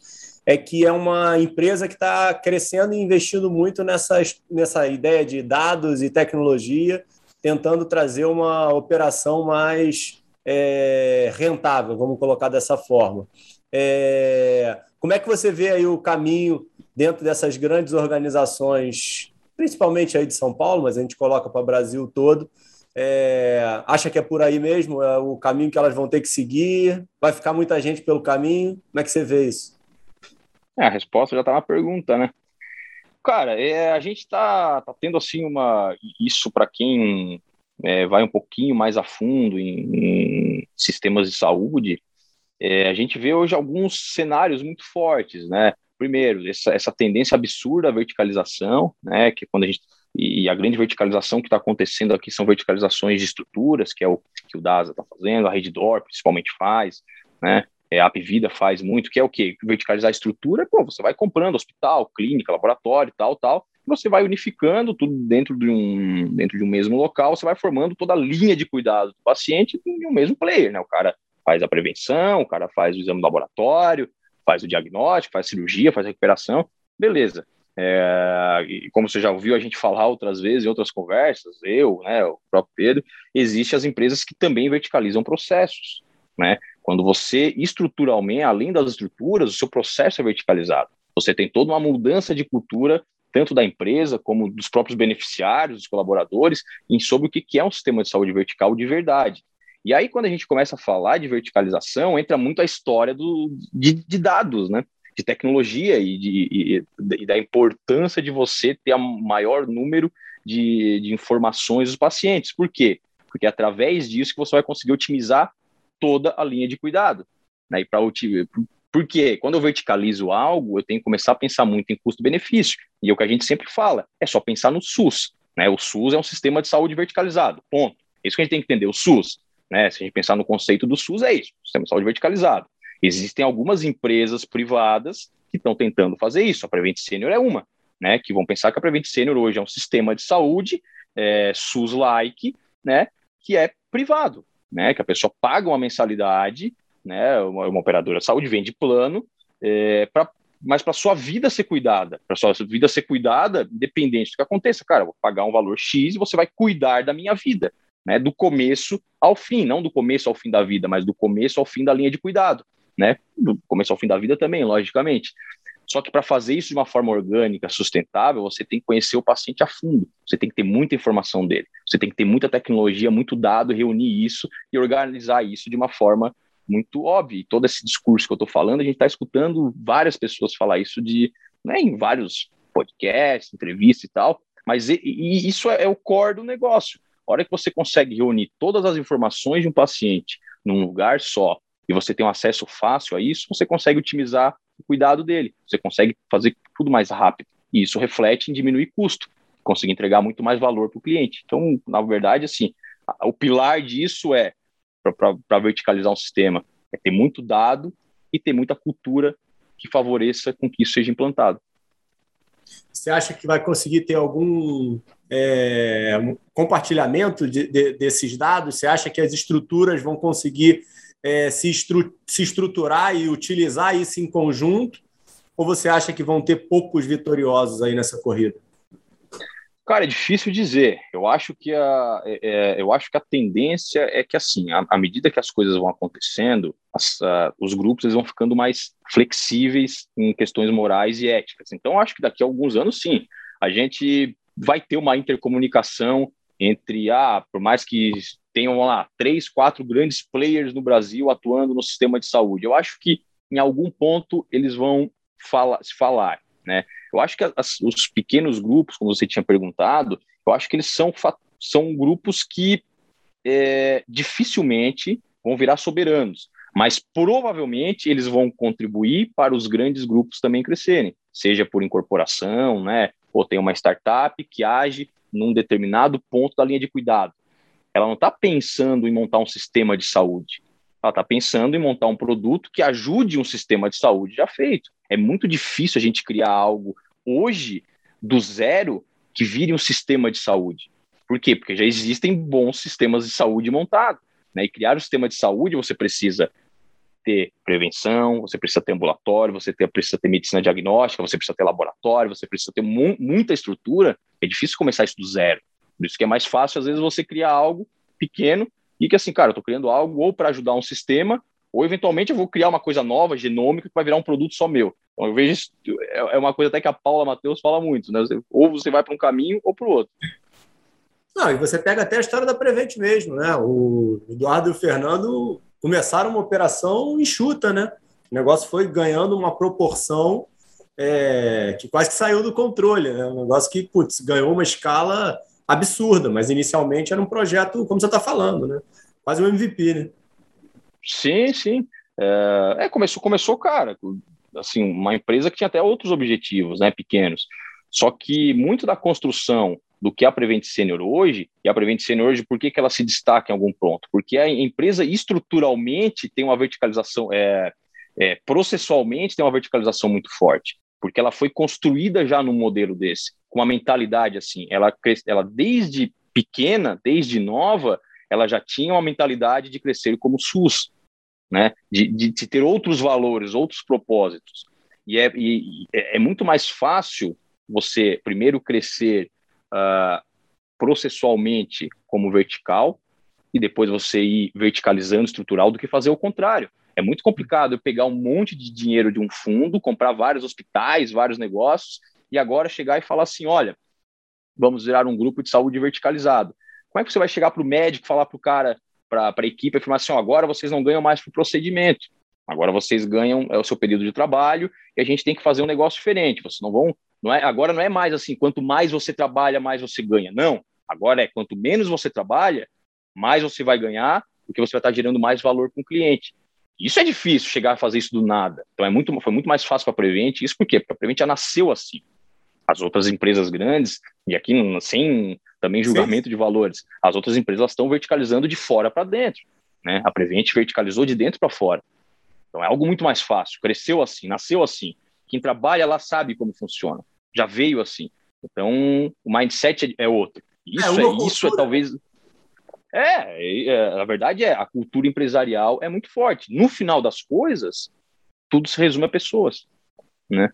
[SPEAKER 2] é que é uma empresa que está crescendo e investindo muito nessa, nessa ideia de dados e tecnologia, tentando trazer uma operação mais é, rentável, vamos colocar dessa forma. É, como é que você vê aí o caminho dentro dessas grandes organizações, principalmente aí de São Paulo, mas a gente coloca para o Brasil todo? É, acha que é por aí mesmo? É o caminho que elas vão ter que seguir? Vai ficar muita gente pelo caminho? Como é que você vê isso?
[SPEAKER 1] É, a resposta já está na pergunta, né? Cara, é, a gente está tá tendo assim uma. Isso para quem é, vai um pouquinho mais a fundo em, em sistemas de saúde, é, a gente vê hoje alguns cenários muito fortes, né? Primeiro, essa, essa tendência absurda à verticalização, né? Que é quando a gente e a grande verticalização que está acontecendo aqui são verticalizações de estruturas, que é o que o DASA está fazendo, a Reddor principalmente faz, né? É, a Apvida faz muito, que é o quê? Verticalizar a estrutura, pô, você vai comprando hospital, clínica, laboratório, tal, tal, você vai unificando tudo dentro de um dentro de um mesmo local, você vai formando toda a linha de cuidado do paciente em um mesmo player, né? O cara faz a prevenção, o cara faz o exame laboratório, faz o diagnóstico, faz cirurgia, faz recuperação, beleza. É, e como você já ouviu a gente falar outras vezes em outras conversas, eu, né, o próprio Pedro, existem as empresas que também verticalizam processos, né? Quando você estruturalmente, além das estruturas, o seu processo é verticalizado. Você tem toda uma mudança de cultura tanto da empresa como dos próprios beneficiários, dos colaboradores, em sobre o que é um sistema de saúde vertical de verdade. E aí, quando a gente começa a falar de verticalização, entra muito a história do, de, de dados, né? de tecnologia e, de, e, e, da importância de você ter o maior número de, de informações dos pacientes. Por quê? Porque é através disso que você vai conseguir otimizar toda a linha de cuidado. Né? Para porque quando eu verticalizo algo, eu tenho que começar a pensar muito em custo-benefício. E é o que a gente sempre fala, é só pensar no SUS. Né? O SUS é um sistema de saúde verticalizado, ponto. É isso que a gente tem que entender, o SUS. Né? Se a gente pensar no conceito do SUS, é isso, sistema de saúde verticalizado. Existem algumas empresas privadas que estão tentando fazer isso, a Prevent Senior é uma, né? que vão pensar que a Prevent Senior hoje é um sistema de saúde é, SUS-like, né? que é privado, né? que a pessoa paga uma mensalidade né? Uma, uma operadora de saúde vende plano, é, pra, mas para sua vida ser cuidada, para sua vida ser cuidada, independente do que aconteça, cara, vou pagar um valor X e você vai cuidar da minha vida, né? Do começo ao fim, não do começo ao fim da vida, mas do começo ao fim da linha de cuidado, né? Do começo ao fim da vida também, logicamente. Só que para fazer isso de uma forma orgânica, sustentável, você tem que conhecer o paciente a fundo. Você tem que ter muita informação dele. Você tem que ter muita tecnologia, muito dado, reunir isso e organizar isso de uma forma muito óbvio. E todo esse discurso que eu estou falando, a gente está escutando várias pessoas falar isso de, né, em vários podcasts, entrevistas e tal, mas e, e isso é, é, o core do negócio. A hora que você consegue reunir todas as informações de um paciente num lugar só e você tem um acesso fácil a isso, você consegue otimizar o cuidado dele, você consegue fazer tudo mais rápido. E isso reflete em diminuir custo, conseguir entregar muito mais valor para o cliente. Então, na verdade, assim, o pilar disso é para verticalizar um sistema. É ter muito dado e ter muita cultura que favoreça com que isso seja implantado.
[SPEAKER 2] Você acha que vai conseguir ter algum é, compartilhamento de, de, desses dados? Você acha que as estruturas vão conseguir é, se, estru se estruturar e utilizar isso em conjunto? Ou você acha que vão ter poucos vitoriosos aí nessa corrida?
[SPEAKER 1] Cara, é difícil dizer. Eu acho que a, é, é, eu acho que a tendência é que, assim, à medida que as coisas vão acontecendo, as, os grupos eles vão ficando mais flexíveis em questões morais e éticas. Então, acho que daqui a alguns anos, sim, a gente vai ter uma intercomunicação entre, ah, por mais que tenham lá três, quatro grandes players no Brasil atuando no sistema de saúde, eu acho que em algum ponto eles vão fala, se falar, né? Eu acho que as, os pequenos grupos, como você tinha perguntado, eu acho que eles são, são grupos que é, dificilmente vão virar soberanos, mas provavelmente eles vão contribuir para os grandes grupos também crescerem, seja por incorporação, né, ou tem uma startup que age num determinado ponto da linha de cuidado. Ela não está pensando em montar um sistema de saúde. Ela está pensando em montar um produto que ajude um sistema de saúde já feito. É muito difícil a gente criar algo hoje do zero que vire um sistema de saúde. Por quê? Porque já existem bons sistemas de saúde montados. Né? E criar um sistema de saúde, você precisa ter prevenção, você precisa ter ambulatório, você ter, precisa ter medicina diagnóstica, você precisa ter laboratório, você precisa ter mu muita estrutura. É difícil começar isso do zero. Por isso que é mais fácil, às vezes, você criar algo pequeno e que, assim, cara, eu estou criando algo ou para ajudar um sistema, ou eventualmente eu vou criar uma coisa nova, genômica, que vai virar um produto só meu. Então, eu vejo isso, é, é uma coisa até que a Paula Matheus fala muito, né? Ou você vai para um caminho ou para o outro.
[SPEAKER 2] Não, e você pega até a história da Prevent mesmo, né? O Eduardo e o Fernando começaram uma operação enxuta, né? O negócio foi ganhando uma proporção é, que quase que saiu do controle, né? Um negócio que, putz, ganhou uma escala absurda, mas inicialmente era um projeto, como você está falando, né? Quase um MVP, né?
[SPEAKER 1] Sim, sim. É, é, começou, começou, cara, assim, uma empresa que tinha até outros objetivos, né, pequenos. Só que muito da construção do que é a Prevent Senior hoje, e a Prevent Senior hoje, por que, que ela se destaca em algum ponto? Porque a empresa estruturalmente tem uma verticalização, é, é, processualmente tem uma verticalização muito forte, porque ela foi construída já num modelo desse, com uma mentalidade assim, ela, ela desde pequena, desde nova, ela já tinha uma mentalidade de crescer como SUS, né? de, de, de ter outros valores, outros propósitos. E é, e é, muito mais fácil você primeiro crescer uh, processualmente como vertical e depois você ir verticalizando estrutural do que fazer o contrário. É muito complicado eu pegar um monte de dinheiro de um fundo, comprar vários hospitais, vários negócios e agora chegar e falar assim, olha, vamos virar um grupo de saúde verticalizado. Como é que você vai chegar para o médico, falar para o cara, para a equipe, afirmar assim, agora vocês não ganham mais por procedimento, agora vocês ganham, é o seu período de trabalho e a gente tem que fazer um negócio diferente, vocês não vão não é, agora não é mais assim, quanto mais você trabalha, mais você ganha. Não. Agora é quanto menos você trabalha, mais você vai ganhar, porque você vai estar gerando mais valor com o cliente. Isso é difícil chegar a fazer isso do nada. Então é muito, foi muito mais fácil para a Prevent. Isso porque a Prevent já nasceu assim. As outras empresas grandes, e aqui sem também julgamento Sim. de valores, as outras empresas estão verticalizando de fora para dentro. Né? A Prevent verticalizou de dentro para fora. Então é algo muito mais fácil. Cresceu assim, nasceu assim. Quem trabalha lá sabe como funciona. Já veio assim. Então, o mindset é, é outro. Isso é, é isso é talvez. É, é, a verdade é, a cultura empresarial é muito forte. No final das coisas, tudo se resume a pessoas, né?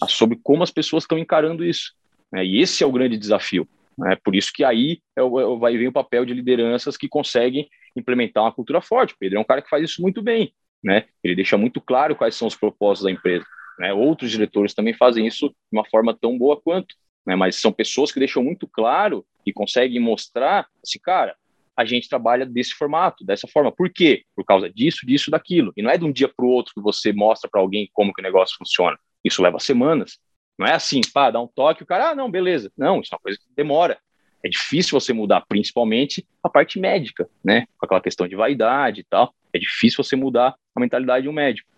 [SPEAKER 1] A sobre como as pessoas estão encarando isso. Né? E esse é o grande desafio. Né? Por isso que aí é, é, vai vir o papel de lideranças que conseguem implementar uma cultura forte. O Pedro é um cara que faz isso muito bem. Né? Ele deixa muito claro quais são os propósitos da empresa. Né? Outros diretores também fazem isso de uma forma tão boa quanto, né? mas são pessoas que deixam muito claro e conseguem mostrar, assim, cara, a gente trabalha desse formato, dessa forma. Por quê? Por causa disso, disso, daquilo. E não é de um dia para o outro que você mostra para alguém como que o negócio funciona. Isso leva semanas. Não é assim, pá, dá um toque, o cara, ah, não, beleza. Não, isso é uma coisa que demora. É difícil você mudar, principalmente a parte médica, né? Com aquela questão de vaidade e tal. É difícil você mudar a mentalidade de um médico.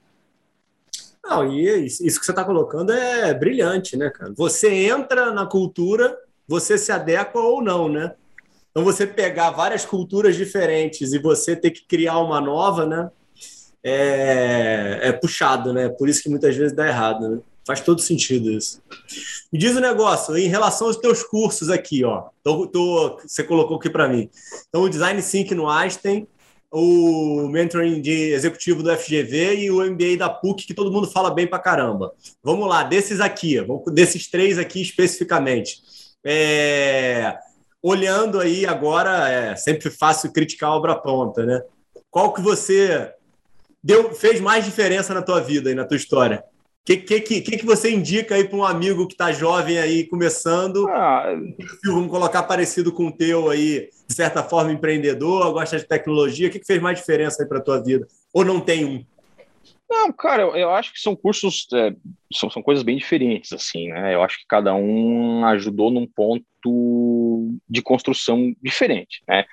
[SPEAKER 2] Não, e isso que você está colocando é brilhante, né, cara? Você entra na cultura, você se adequa ou não, né? Então, você pegar várias culturas diferentes e você ter que criar uma nova, né? É, é puxado, né? Por isso que muitas vezes dá errado, né? Faz todo sentido isso. Me diz o um negócio, em relação aos teus cursos aqui, ó. Tô, tô, você colocou aqui para mim. Então, o Design Sync no Einstein, o mentoring de executivo do FGV e o MBA da PUC, que todo mundo fala bem pra caramba. Vamos lá, desses aqui, desses três aqui especificamente. É, olhando aí agora, é sempre fácil criticar a obra pronta, né? Qual que você deu, fez mais diferença na tua vida e na tua história? Que, que, que, que você indica aí para um amigo que está jovem aí, começando? Ah, vamos colocar parecido com o teu aí, de certa forma, empreendedor, gosta de tecnologia. O que, que fez mais diferença aí para a tua vida? Ou não tem um?
[SPEAKER 1] Não, cara, eu, eu acho que são cursos, é, são, são coisas bem diferentes, assim, né? Eu acho que cada um ajudou num ponto de construção diferente, né?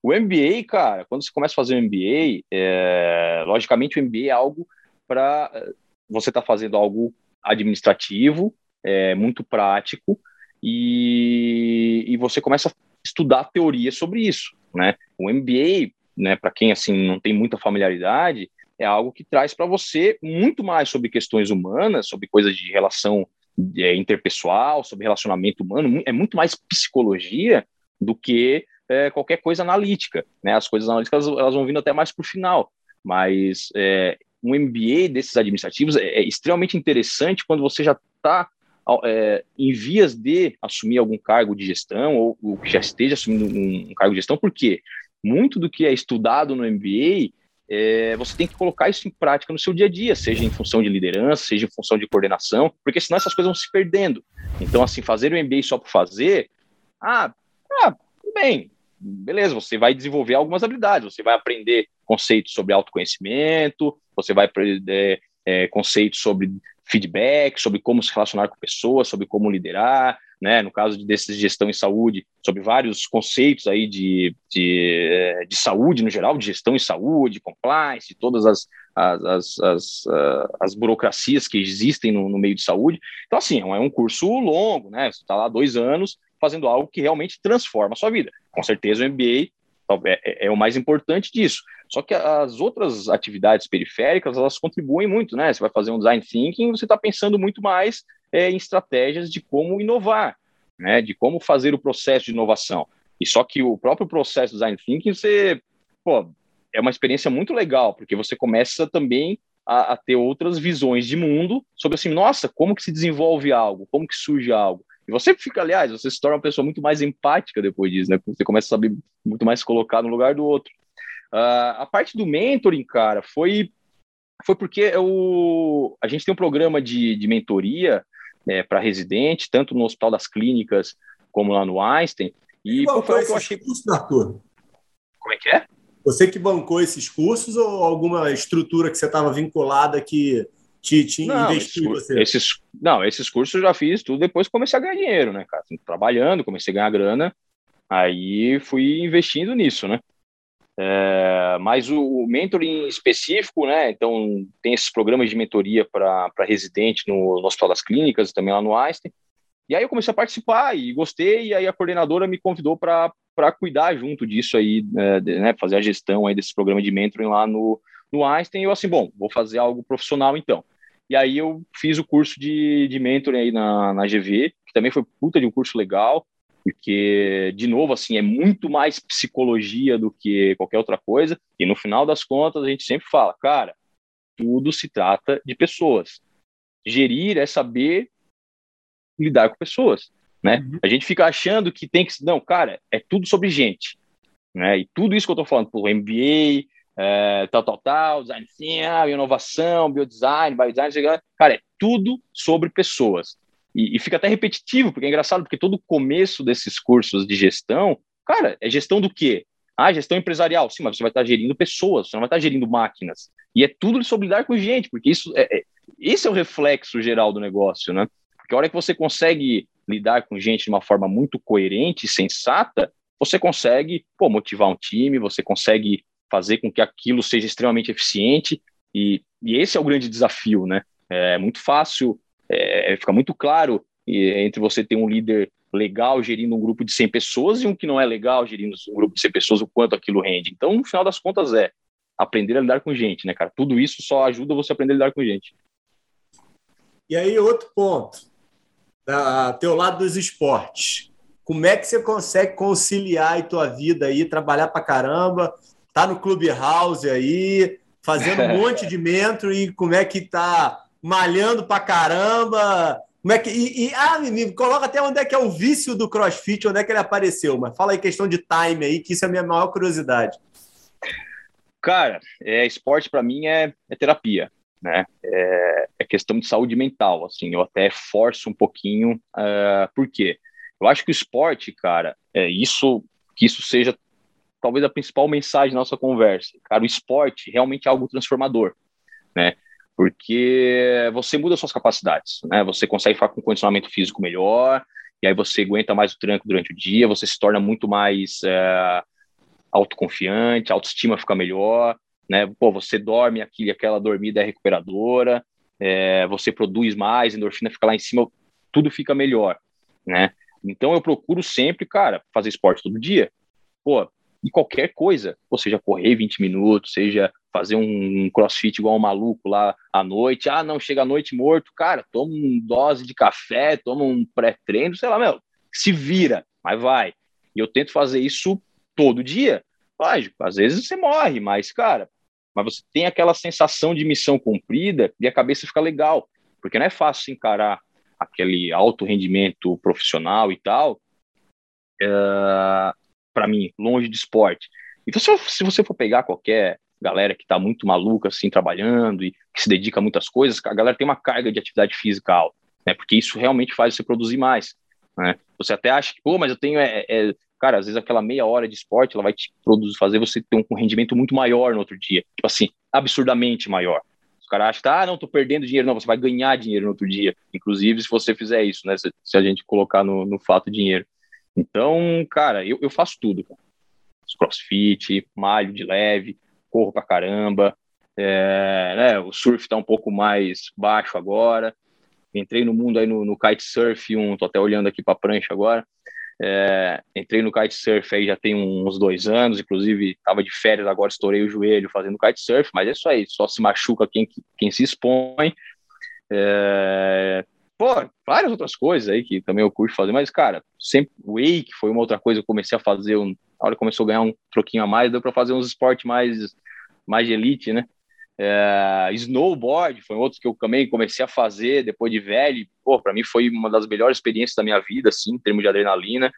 [SPEAKER 1] O MBA, cara, quando você começa a fazer o MBA, é, logicamente o MBA é algo para você está fazendo algo administrativo, é, muito prático, e, e você começa a estudar teoria sobre isso, né? O MBA, né, para quem assim não tem muita familiaridade, é algo que traz para você muito mais sobre questões humanas, sobre coisas de relação é, interpessoal, sobre relacionamento humano, é muito mais psicologia do que é, qualquer coisa analítica. Né? As coisas analíticas elas vão vindo até mais para o final, mas é, um MBA desses administrativos é, é extremamente interessante quando você já está é, em vias de assumir algum cargo de gestão ou, ou já esteja assumindo um, um, cargo de gestão, porque muito do que é estudado no MBA é, você tem que colocar isso em prática no seu dia a dia, seja em função de liderança, seja em função de coordenação, porque senão essas coisas vão se perdendo. Então, assim, fazer o MBA só por fazer, ah, ah, bem, beleza, você vai desenvolver algumas habilidades, você vai aprender conceitos sobre autoconhecimento, você vai aprender é, conceitos sobre feedback, sobre como se relacionar com pessoas, sobre como liderar, né, no caso de, de gestão em saúde, sobre vários conceitos aí de, de, eh, de, saúde no geral, de gestão em saúde, compliance, todas as, as, as, as, uh, as burocracias que existem no, no, meio de saúde. Então, assim, é um, é um curso longo, né? Você está lá dois anos fazendo algo que realmente transforma a sua vida. Com certeza o MBA é, é, é, o mais importante disso. Só que as outras atividades periféricas, elas contribuem muito, né? Você vai fazer um design thinking, você está pensando muito mais é, em estratégias de como inovar, né? De como fazer o processo de inovação. E só que o próprio processo de design thinking, você, pô, é uma experiência muito legal, porque você começa também a, a, ter outras visões de mundo sobre assim, nossa, como que se desenvolve algo, como que surge algo. E você fica, aliás, você se torna uma pessoa muito mais empática depois disso, né? Você começa a saber muito mais colocar no lugar do outro. Uh, a parte do mentoring, cara, foi, foi porque eu, a gente tem um programa de, de mentoria né, para residente, tanto no Hospital das Clínicas como lá no Einstein. E
[SPEAKER 2] pô, foi o que eu achei. Cursos, Arthur?
[SPEAKER 1] Como é que é?
[SPEAKER 2] Você que bancou esses cursos ou alguma estrutura que você estava vinculada que te, te
[SPEAKER 1] não,
[SPEAKER 2] investiu
[SPEAKER 1] esses, você? Esses, não, esses cursos eu já fiz tudo depois comecei a ganhar dinheiro, né, cara? Assim, trabalhando, comecei a ganhar grana, aí fui investindo nisso, né? É, mas o, o mentoring específico, né? Então, tem esses programas de mentoria para residente no, no Hospital das Clínicas, também lá no Einstein. E aí eu comecei a participar e gostei, e aí a coordenadora me convidou para cuidar junto disso aí, né, né, fazer a gestão aí desse programa de mentoring lá no, no Einstein. E eu assim, bom, vou fazer algo profissional então. E aí eu fiz o curso de, de mentoring aí na, na GV, que também foi puta de um curso legal, porque, de novo, assim, é muito mais psicologia do que qualquer outra coisa, e no final das contas a gente sempre fala, cara, tudo se trata de pessoas. Gerir é saber lidar com pessoas, né? Uhum. A gente fica achando que tem que... Não, cara, é tudo sobre gente, né? E tudo isso que eu tô falando, por MBA, é, tal, tal, tal, design thinking, inovação, biodesign, biodesign, cara, é tudo sobre pessoas. E, e, fica até repetitivo, porque é engraçado, porque todo começo desses cursos de gestão, cara, é gestão do quê? Ah, gestão empresarial. Sim, mas você vai estar gerindo pessoas, você não vai estar gerindo máquinas. E é tudo sobre lidar com gente, porque isso é, é, esse é o reflexo geral do negócio, né? Porque a hora que você consegue lidar com gente de uma forma muito coerente e sensata, você consegue pô, motivar um time, você consegue fazer com que aquilo seja extremamente eficiente, e, e esse é o grande desafio, né? É muito fácil é, fica muito claro entre você ter um líder legal gerindo um grupo de 100 pessoas e um que não é legal gerindo um grupo de 100 pessoas, o quanto aquilo rende. Então, no final das contas, é aprender a lidar com gente, né, cara? Tudo isso só ajuda você a aprender a lidar com gente.
[SPEAKER 2] E aí, outro ponto, da, teu lado dos esportes. Como é que você consegue conciliar a tua vida aí, trabalhar pra caramba, tá no Clubhouse aí, fazendo um monte de mentor e como é que tá malhando pra caramba. Como é que. E, e ah, me coloca até onde é que é o vício do crossfit, onde é que ele apareceu, mas fala aí questão de time aí, que isso é a minha maior curiosidade.
[SPEAKER 1] Cara, é, esporte para mim é, é, terapia, né? É, é, questão de saúde mental, assim, eu até forço um pouquinho, uh, por quê? Eu acho que o esporte, cara, é isso, que isso seja talvez a principal mensagem da nossa conversa. Cara, o esporte realmente é algo transformador, né? porque você muda suas capacidades, né? Você consegue ficar com um condicionamento físico melhor, e aí você aguenta mais o tranco durante o dia, você se torna muito mais é, autoconfiante, a autoestima fica melhor, né? Pô, você dorme aqui, aquela dormida é recuperadora, é, você produz mais, endorfina fica lá em cima, tudo fica melhor, né? Então eu procuro sempre, cara, fazer esporte todo dia. Pô, e qualquer coisa, ou seja, correr 20 minutos, seja fazer um crossfit igual um maluco lá à noite. Ah, não, chega à noite morto, cara, toma uma dose de café, toma um pré-treino, sei lá, meu, se vira, mas vai. E eu tento fazer isso todo dia. Lógico, às vezes você morre, mas, cara, mas você tem aquela sensação de missão cumprida e a cabeça fica legal, porque não é fácil encarar aquele alto rendimento profissional e tal. É para mim, longe de esporte. Então, se, se você for pegar qualquer galera que está muito maluca, assim, trabalhando e que se dedica a muitas coisas, a galera tem uma carga de atividade física alta, né? Porque isso realmente faz você produzir mais, né? Você até acha que, pô, mas eu tenho, é, é, cara, às vezes aquela meia hora de esporte, ela vai te produzir, fazer você ter um rendimento muito maior no outro dia, tipo assim, absurdamente maior. Os caras acham que, ah, não, tô perdendo dinheiro. Não, você vai ganhar dinheiro no outro dia. Inclusive, se você fizer isso, né? Se, se a gente colocar no, no fato dinheiro. Então, cara, eu, eu faço tudo. Crossfit, malho de leve, corro pra caramba. É, né, o surf tá um pouco mais baixo agora. Entrei no mundo aí no, no kitesurf, um, tô até olhando aqui pra prancha agora. É, entrei no kitesurf aí já tem uns dois anos, inclusive estava de férias agora, estourei o joelho fazendo kitesurf, mas é isso aí, só se machuca quem, quem se expõe. É, Pô, várias outras coisas aí que também eu curto fazer, mas, cara, sempre wake foi uma outra coisa que eu comecei a fazer, um, a hora que começou a ganhar um troquinho a mais, deu para fazer uns esportes mais, mais elite, né? É, snowboard foi outro que eu também comecei a fazer depois de velho. Pô, para mim foi uma das melhores experiências da minha vida, assim, em termos de adrenalina.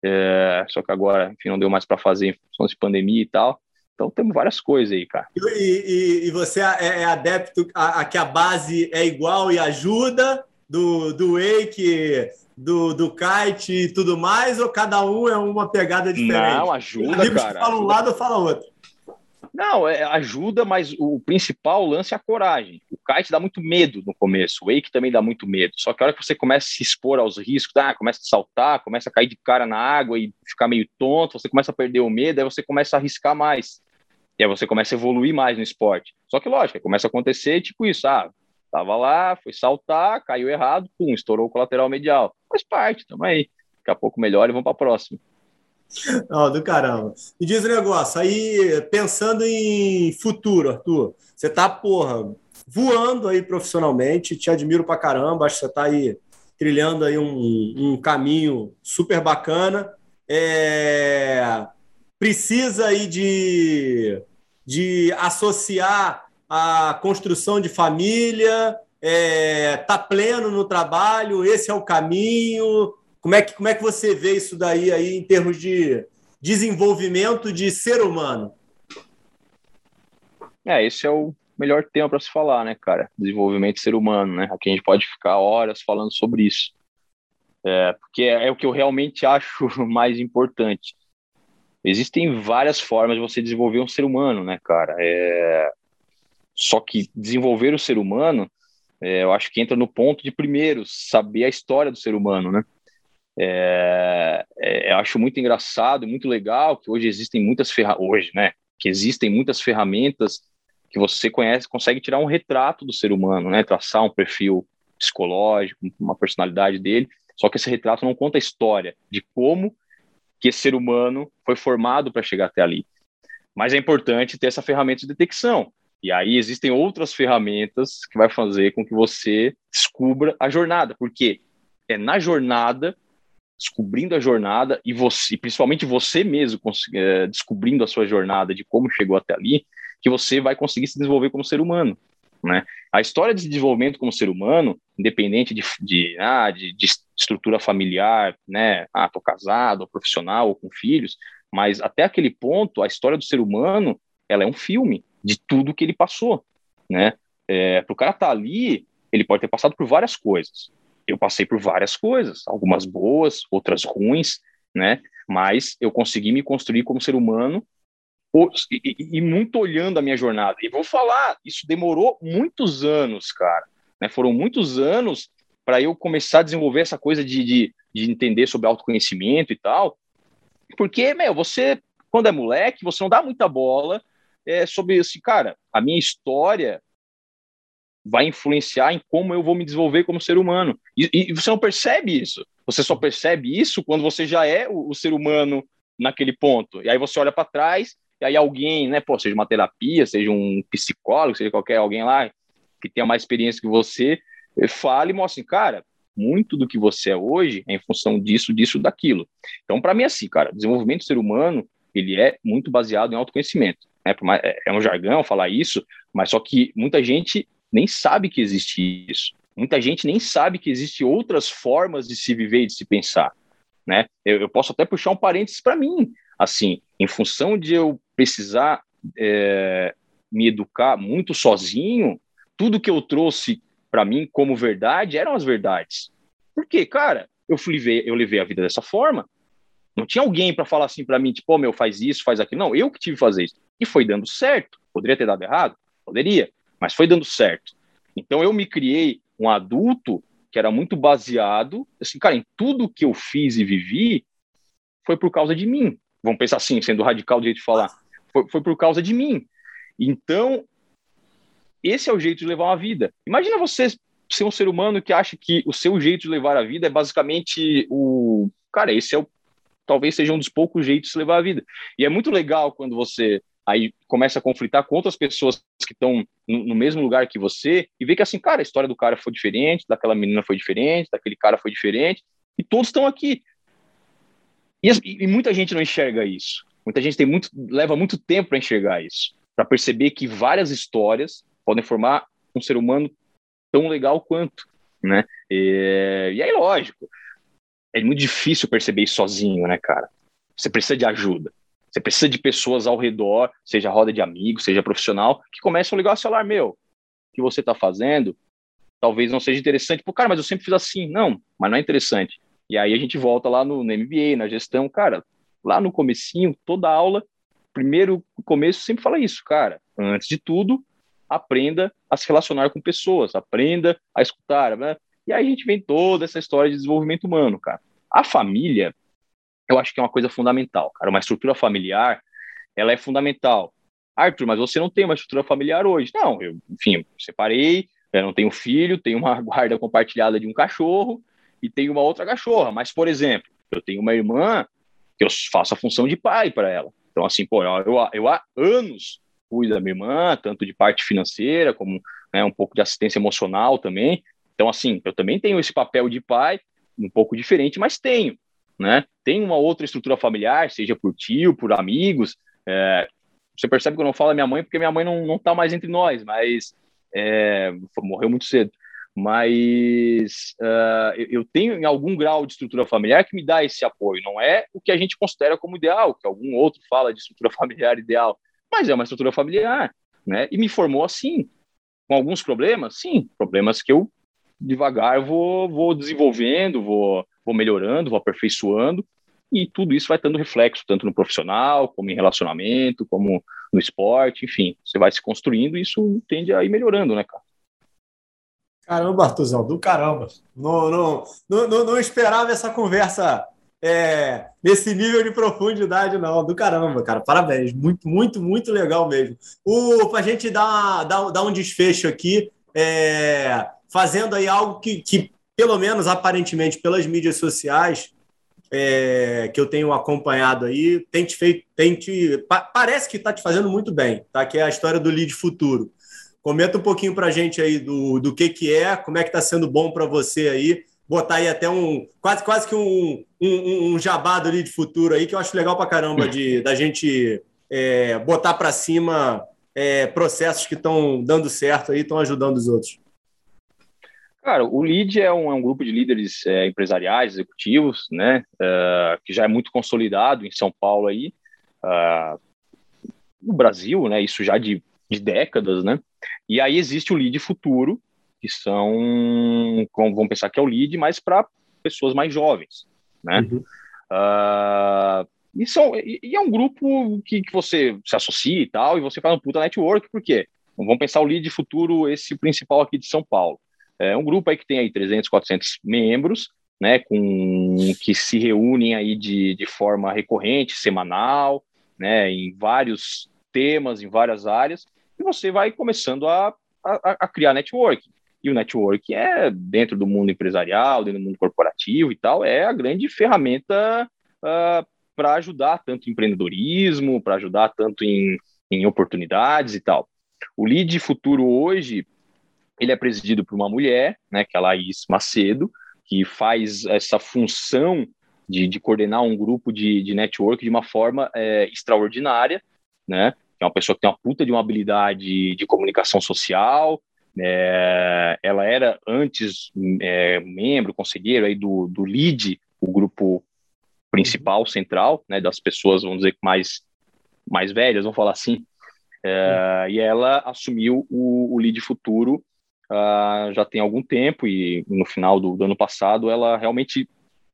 [SPEAKER 1] É, só que agora, enfim, não deu mais para fazer em função de pandemia e tal. Então temos várias coisas aí, cara.
[SPEAKER 2] E, e, e você é, é adepto a, a, que a base é igual e ajuda? Do, do wake, do, do kite e tudo mais, ou cada um é uma pegada diferente?
[SPEAKER 1] Não, ajuda, Amigos cara.
[SPEAKER 2] fala um lado, fala outro.
[SPEAKER 1] Não, é, ajuda, mas o principal lance é a coragem. O kite dá muito medo no começo, o wake também dá muito medo. Só que a hora que você começa a se expor aos riscos, ah, começa a saltar, começa a cair de cara na água e ficar meio tonto, você começa a perder o medo, aí você começa a arriscar mais. E aí você começa a evoluir mais no esporte. Só que, lógico, começa a acontecer tipo isso, ah, Tava lá, foi saltar, caiu errado, pum, estourou o colateral medial. Faz parte, tamo aí. Daqui a pouco melhor e vamos para a próxima.
[SPEAKER 2] Oh, do caramba. Me diz um negócio, aí pensando em futuro, Arthur, você tá, porra, voando aí profissionalmente, te admiro pra caramba, acho que você tá aí trilhando aí um, um caminho super bacana. É... Precisa aí de, de associar a construção de família, é, tá pleno no trabalho, esse é o caminho. Como é que, como é que você vê isso daí aí em termos de desenvolvimento de ser humano?
[SPEAKER 1] É, esse é o melhor tema para se falar, né, cara? Desenvolvimento de ser humano, né? Aqui a gente pode ficar horas falando sobre isso. É, porque é, é o que eu realmente acho mais importante. Existem várias formas de você desenvolver um ser humano, né, cara? É, só que desenvolver o ser humano, é, eu acho que entra no ponto de primeiro saber a história do ser humano, né? É, é, eu acho muito engraçado, muito legal que hoje existem muitas ferramentas, hoje, né? Que existem muitas ferramentas que você conhece, consegue tirar um retrato do ser humano, né? Traçar um perfil psicológico, uma personalidade dele. Só que esse retrato não conta a história de como que esse ser humano foi formado para chegar até ali. Mas é importante ter essa ferramenta de detecção. E aí existem outras ferramentas que vai fazer com que você descubra a jornada, porque é na jornada, descobrindo a jornada e você, principalmente você mesmo é, descobrindo a sua jornada de como chegou até ali, que você vai conseguir se desenvolver como ser humano. Né? A história de desenvolvimento como ser humano, independente de, de, ah, de, de estrutura familiar, né? Ah, tô casado, ou profissional, ou com filhos, mas até aquele ponto, a história do ser humano, ela é um filme de tudo que ele passou, né? É, para o cara estar tá ali, ele pode ter passado por várias coisas. Eu passei por várias coisas, algumas boas, outras ruins, né? Mas eu consegui me construir como ser humano e, e, e muito olhando a minha jornada. E vou falar, isso demorou muitos anos, cara. Né? Foram muitos anos para eu começar a desenvolver essa coisa de, de, de entender sobre autoconhecimento e tal. Porque, meu, você, quando é moleque, você não dá muita bola é sobre assim, cara, a minha história vai influenciar em como eu vou me desenvolver como ser humano. E, e você não percebe isso. Você só percebe isso quando você já é o, o ser humano naquele ponto. E aí você olha para trás, e aí alguém, né, pô, seja uma terapia, seja um psicólogo, seja qualquer alguém lá que tenha mais experiência que você, fale e mostre, assim, cara, muito do que você é hoje é em função disso, disso, daquilo. Então, para mim, é assim, cara, desenvolvimento do ser humano, ele é muito baseado em autoconhecimento. Né? É um jargão falar isso, mas só que muita gente nem sabe que existe isso. Muita gente nem sabe que existem outras formas de se viver e de se pensar. Né? Eu, eu posso até puxar um parênteses para mim. Assim, em função de eu precisar é, me educar muito sozinho, tudo que eu trouxe para mim como verdade eram as verdades. Por quê? Cara, eu, levei, eu levei a vida dessa forma. Não tinha alguém para falar assim para mim, tipo, oh, meu, faz isso, faz aquilo. Não, eu que tive que fazer isso. E foi dando certo. Poderia ter dado errado? Poderia, mas foi dando certo. Então eu me criei um adulto que era muito baseado, assim, cara, em tudo que eu fiz e vivi foi por causa de mim. Vamos pensar assim, sendo radical de jeito de falar. Foi, foi por causa de mim. Então, esse é o jeito de levar uma vida. Imagina você ser um ser humano que acha que o seu jeito de levar a vida é basicamente o. Cara, esse é o. Talvez seja um dos poucos jeitos de levar a vida. E é muito legal quando você aí começa a conflitar com outras pessoas que estão no, no, mesmo lugar que você e vê que assim, cara, a história do cara foi diferente, daquela menina foi diferente, daquele cara foi diferente, e todos estão aqui. E, e muita gente não enxerga isso. Muita gente tem muito, leva muito tempo para enxergar isso, para perceber que várias histórias podem formar um ser humano tão legal quanto, né? E, e aí, lógico, é muito difícil perceber isso sozinho, né, cara? Você precisa de ajuda. Você precisa de pessoas ao redor, seja roda de amigos, seja profissional, que começam a ligar o celular, meu, o que você está fazendo talvez não seja interessante. Pô, cara, mas eu sempre fiz assim. Não, mas não é interessante. E aí a gente volta lá no, no MBA, na gestão, cara, lá no comecinho, toda aula, primeiro começo sempre fala isso, cara. Antes de tudo, aprenda a se relacionar com pessoas, aprenda a escutar, né? E aí a gente vem toda essa história de desenvolvimento humano, cara. A família, eu acho que é uma coisa fundamental, cara. Uma estrutura familiar, ela é fundamental. Arthur, mas você não tem uma estrutura familiar hoje. Não, eu, enfim, separei, eu não tenho filho, tenho uma guarda compartilhada de um cachorro e tenho uma outra cachorra. Mas, por exemplo, eu tenho uma irmã que eu faço a função de pai para ela. Então, assim, pô, eu, eu, há anos cuido da minha irmã, tanto de parte financeira, como né, um pouco de assistência emocional também. Então, assim, eu também tenho esse papel de pai, um pouco diferente, mas tenho, né? Tem uma outra estrutura familiar, seja por tio, por amigos. É, você percebe que eu não falo minha mãe porque minha mãe não, não tá mais entre nós, mas é, morreu muito cedo. Mas uh, eu tenho em algum grau de estrutura familiar que me dá esse apoio. Não é o que a gente considera como ideal, que algum outro fala de estrutura familiar ideal, mas é uma estrutura familiar, né? E me formou assim, com alguns problemas, sim, problemas que eu devagar vou, vou desenvolvendo, vou, vou melhorando, vou aperfeiçoando, e tudo isso vai tendo reflexo tanto no profissional, como em relacionamento, como no esporte, enfim, você vai se construindo e isso tende a ir melhorando, né, cara?
[SPEAKER 2] Caramba, Artuzão, do caramba. Não, não, não, não, esperava essa conversa é, nesse nível de profundidade, não. Do caramba, cara. Parabéns. Muito, muito, muito legal mesmo. Para a gente dar, dar, dar um desfecho aqui, é, fazendo aí algo que, que, pelo menos aparentemente, pelas mídias sociais, é, que eu tenho acompanhado aí, tem te feito, tem te, pa, parece que está te fazendo muito bem, tá? Que é a história do lead futuro. Comenta um pouquinho para a gente aí do, do que, que é, como é que está sendo bom para você aí botar aí até um quase quase que um, um, um jabá do futuro aí que eu acho legal para caramba de da gente é, botar para cima é, processos que estão dando certo aí estão ajudando os outros
[SPEAKER 1] cara o lead é um, é um grupo de líderes é, empresariais executivos né uh, que já é muito consolidado em São Paulo aí uh, no Brasil né isso já de, de décadas né e aí existe o lead futuro que são, como vamos pensar que é o lead, mas para pessoas mais jovens, né? Uhum. Uh, e, são, e, e, é um grupo que, que você se associa e tal, e você faz um puta network, por quê? Então, vamos pensar o lead futuro, esse principal aqui de São Paulo. É um grupo aí que tem aí 300, 400 membros, né, com que se reúnem aí de, de forma recorrente, semanal, né, em vários temas, em várias áreas, e você vai começando a a, a criar network. E o network é, dentro do mundo empresarial, dentro do mundo corporativo e tal, é a grande ferramenta uh, ah, para ajudar tanto em empreendedorismo, para ajudar tanto em, em oportunidades e tal. O Lead Futuro hoje, ele é presidido por uma mulher, né, que é a Laís Macedo, que faz essa função de, de coordenar um grupo de, de network de uma forma é, extraordinária, né? É uma pessoa que tem uma puta de uma habilidade de comunicação social. É, ela era antes é, membro, conselheiro aí do, do LEAD, o grupo principal, central, né, das pessoas, vamos dizer, mais, mais velhas, vamos falar assim. É, e ela assumiu o, o LEAD Futuro uh, já tem algum tempo e no final do, do ano passado ela realmente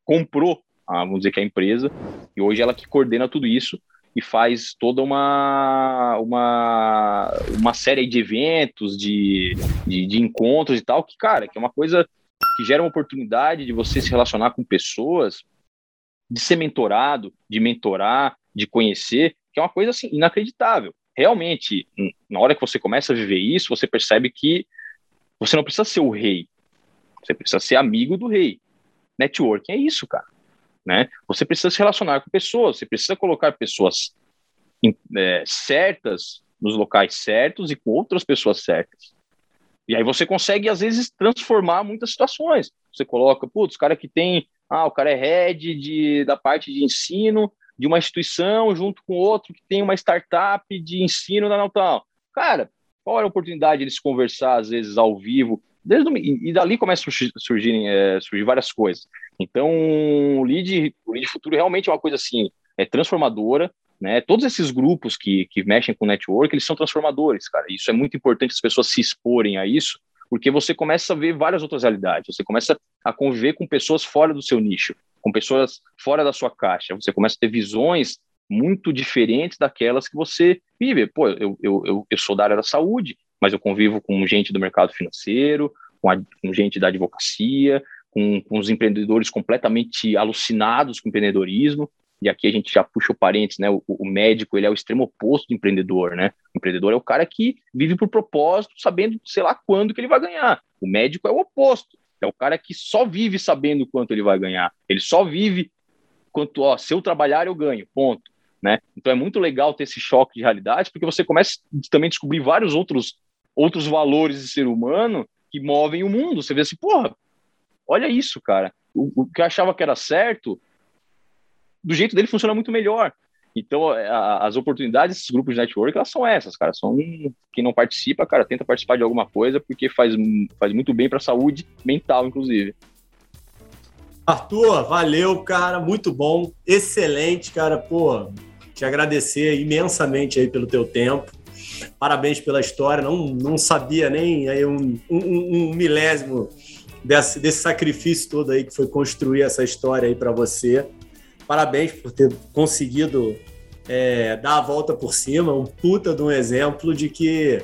[SPEAKER 1] comprou, uh, vamos dizer que a empresa, e hoje ela que coordena tudo isso e faz toda uma, uma, uma série de eventos, de, de, de, encontros e tal, que, cara, que é uma coisa que gera uma oportunidade de você se relacionar com pessoas, de ser mentorado, de mentorar, de conhecer, que é uma coisa assim inacreditável. Realmente, na hora que você começa a viver isso, você percebe que você não precisa ser o rei, você precisa ser amigo do rei. Networking é isso, cara. Né? Você precisa se relacionar com pessoas, você precisa colocar pessoas é, certas nos locais certos e com outras pessoas certas. E aí você consegue, às vezes, transformar muitas situações. Você coloca, putz, o cara que tem, ah, o cara é head de, da parte de ensino de uma instituição junto com outro que tem uma startup de ensino na Natal. Cara, qual era a oportunidade de eles conversar, às vezes, ao vivo? Desde o, e, dali começam a surgir, surgir, é, surgir várias coisas. Então, o Lead, o Lead Futuro realmente é uma coisa assim, é transformadora, né? Todos esses grupos que, que mexem com network, eles são transformadores, cara. Isso é muito importante as pessoas se exporem a isso, porque você começa a ver várias outras realidades, você começa a conviver com pessoas fora do seu nicho, com pessoas fora da sua caixa, você começa a ter visões muito diferentes daquelas que você vive. Pô, eu, eu, eu, eu sou da área da saúde, mas eu convivo com gente do mercado financeiro, com, a, com gente da advocacia, com, com os empreendedores completamente alucinados com empreendedorismo. E aqui a gente já puxa o parênteses, né? O, o, médico, ele é o extremo oposto do empreendedor, né? O empreendedor é o cara que vive por propósito, sabendo, sei lá, quando que ele vai ganhar. O médico é o oposto. É o cara que só vive sabendo quanto ele vai ganhar. Ele só vive quanto, ó, se eu trabalhar, eu ganho, ponto né? Então é muito legal ter esse choque de realidade, porque você começa também a descobrir vários outros, outros valores de ser humano que movem o mundo. Você vê assim, porra, olha isso, cara. O, o que eu achava que era certo, do jeito dele funciona muito melhor. Então, é, a, as oportunidades desses grupos de network, elas são essas, cara. São quem não participa, cara, tenta participar de alguma coisa, porque faz, faz muito bem para a saúde mental, inclusive.
[SPEAKER 2] Arthur, valeu, cara, muito bom, excelente, cara, pô, te agradecer imensamente aí pelo teu tempo. Parabéns pela história. Não, não sabia nem aí um, um, um milésimo desse, desse sacrifício todo aí que foi construir essa história aí para você. Parabéns por ter conseguido é, dar a volta por cima. Um puta de um exemplo de que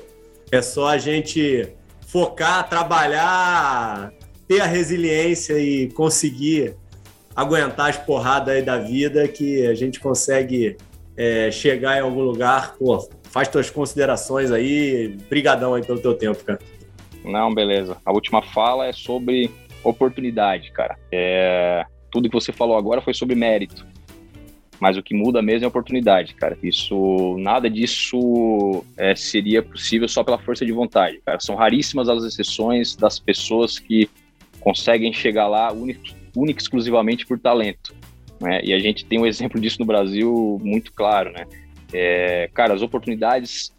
[SPEAKER 2] é só a gente focar, trabalhar, ter a resiliência e conseguir aguentar as porradas aí da vida que a gente consegue é, chegar em algum lugar, pô, faz tuas considerações aí. Brigadão aí pelo teu tempo, cara.
[SPEAKER 1] Não, beleza. A última fala é sobre oportunidade, cara. É... Tudo que você falou agora foi sobre mérito. Mas o que muda mesmo é oportunidade, cara. Isso, nada disso é, seria possível só pela força de vontade, cara. São raríssimas as exceções das pessoas que conseguem chegar lá única, exclusivamente por talento. Né? E a gente tem um exemplo disso no Brasil muito claro, né? É, cara, as oportunidades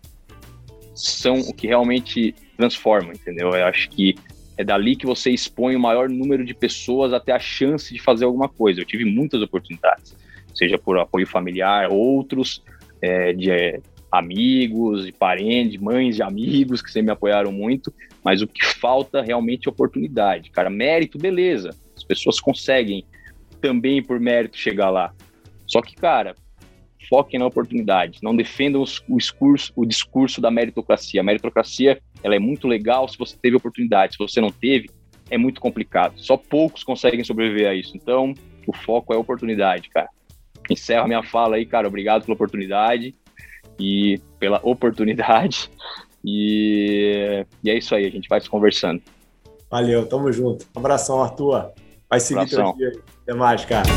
[SPEAKER 1] são o que realmente transforma, entendeu? Eu acho que é dali que você expõe o maior número de pessoas até a chance de fazer alguma coisa. Eu tive muitas oportunidades, seja por apoio familiar, outros é, de é, amigos, de parentes, de mães de amigos que sempre me apoiaram muito, mas o que falta realmente é oportunidade. Cara, mérito, beleza. As pessoas conseguem também por mérito chegar lá. Só que, cara, foquem na oportunidade, não defendam o discurso, o discurso da meritocracia. A meritocracia ela é muito legal se você teve oportunidade, se você não teve, é muito complicado. Só poucos conseguem sobreviver a isso. Então, o foco é oportunidade, cara. Encerro a minha fala aí, cara. Obrigado pela oportunidade e pela oportunidade. E, e é isso aí, a gente vai se conversando.
[SPEAKER 2] Valeu, tamo junto. Abração, Arthur. Vai seguir teu dia. Até mais, cara.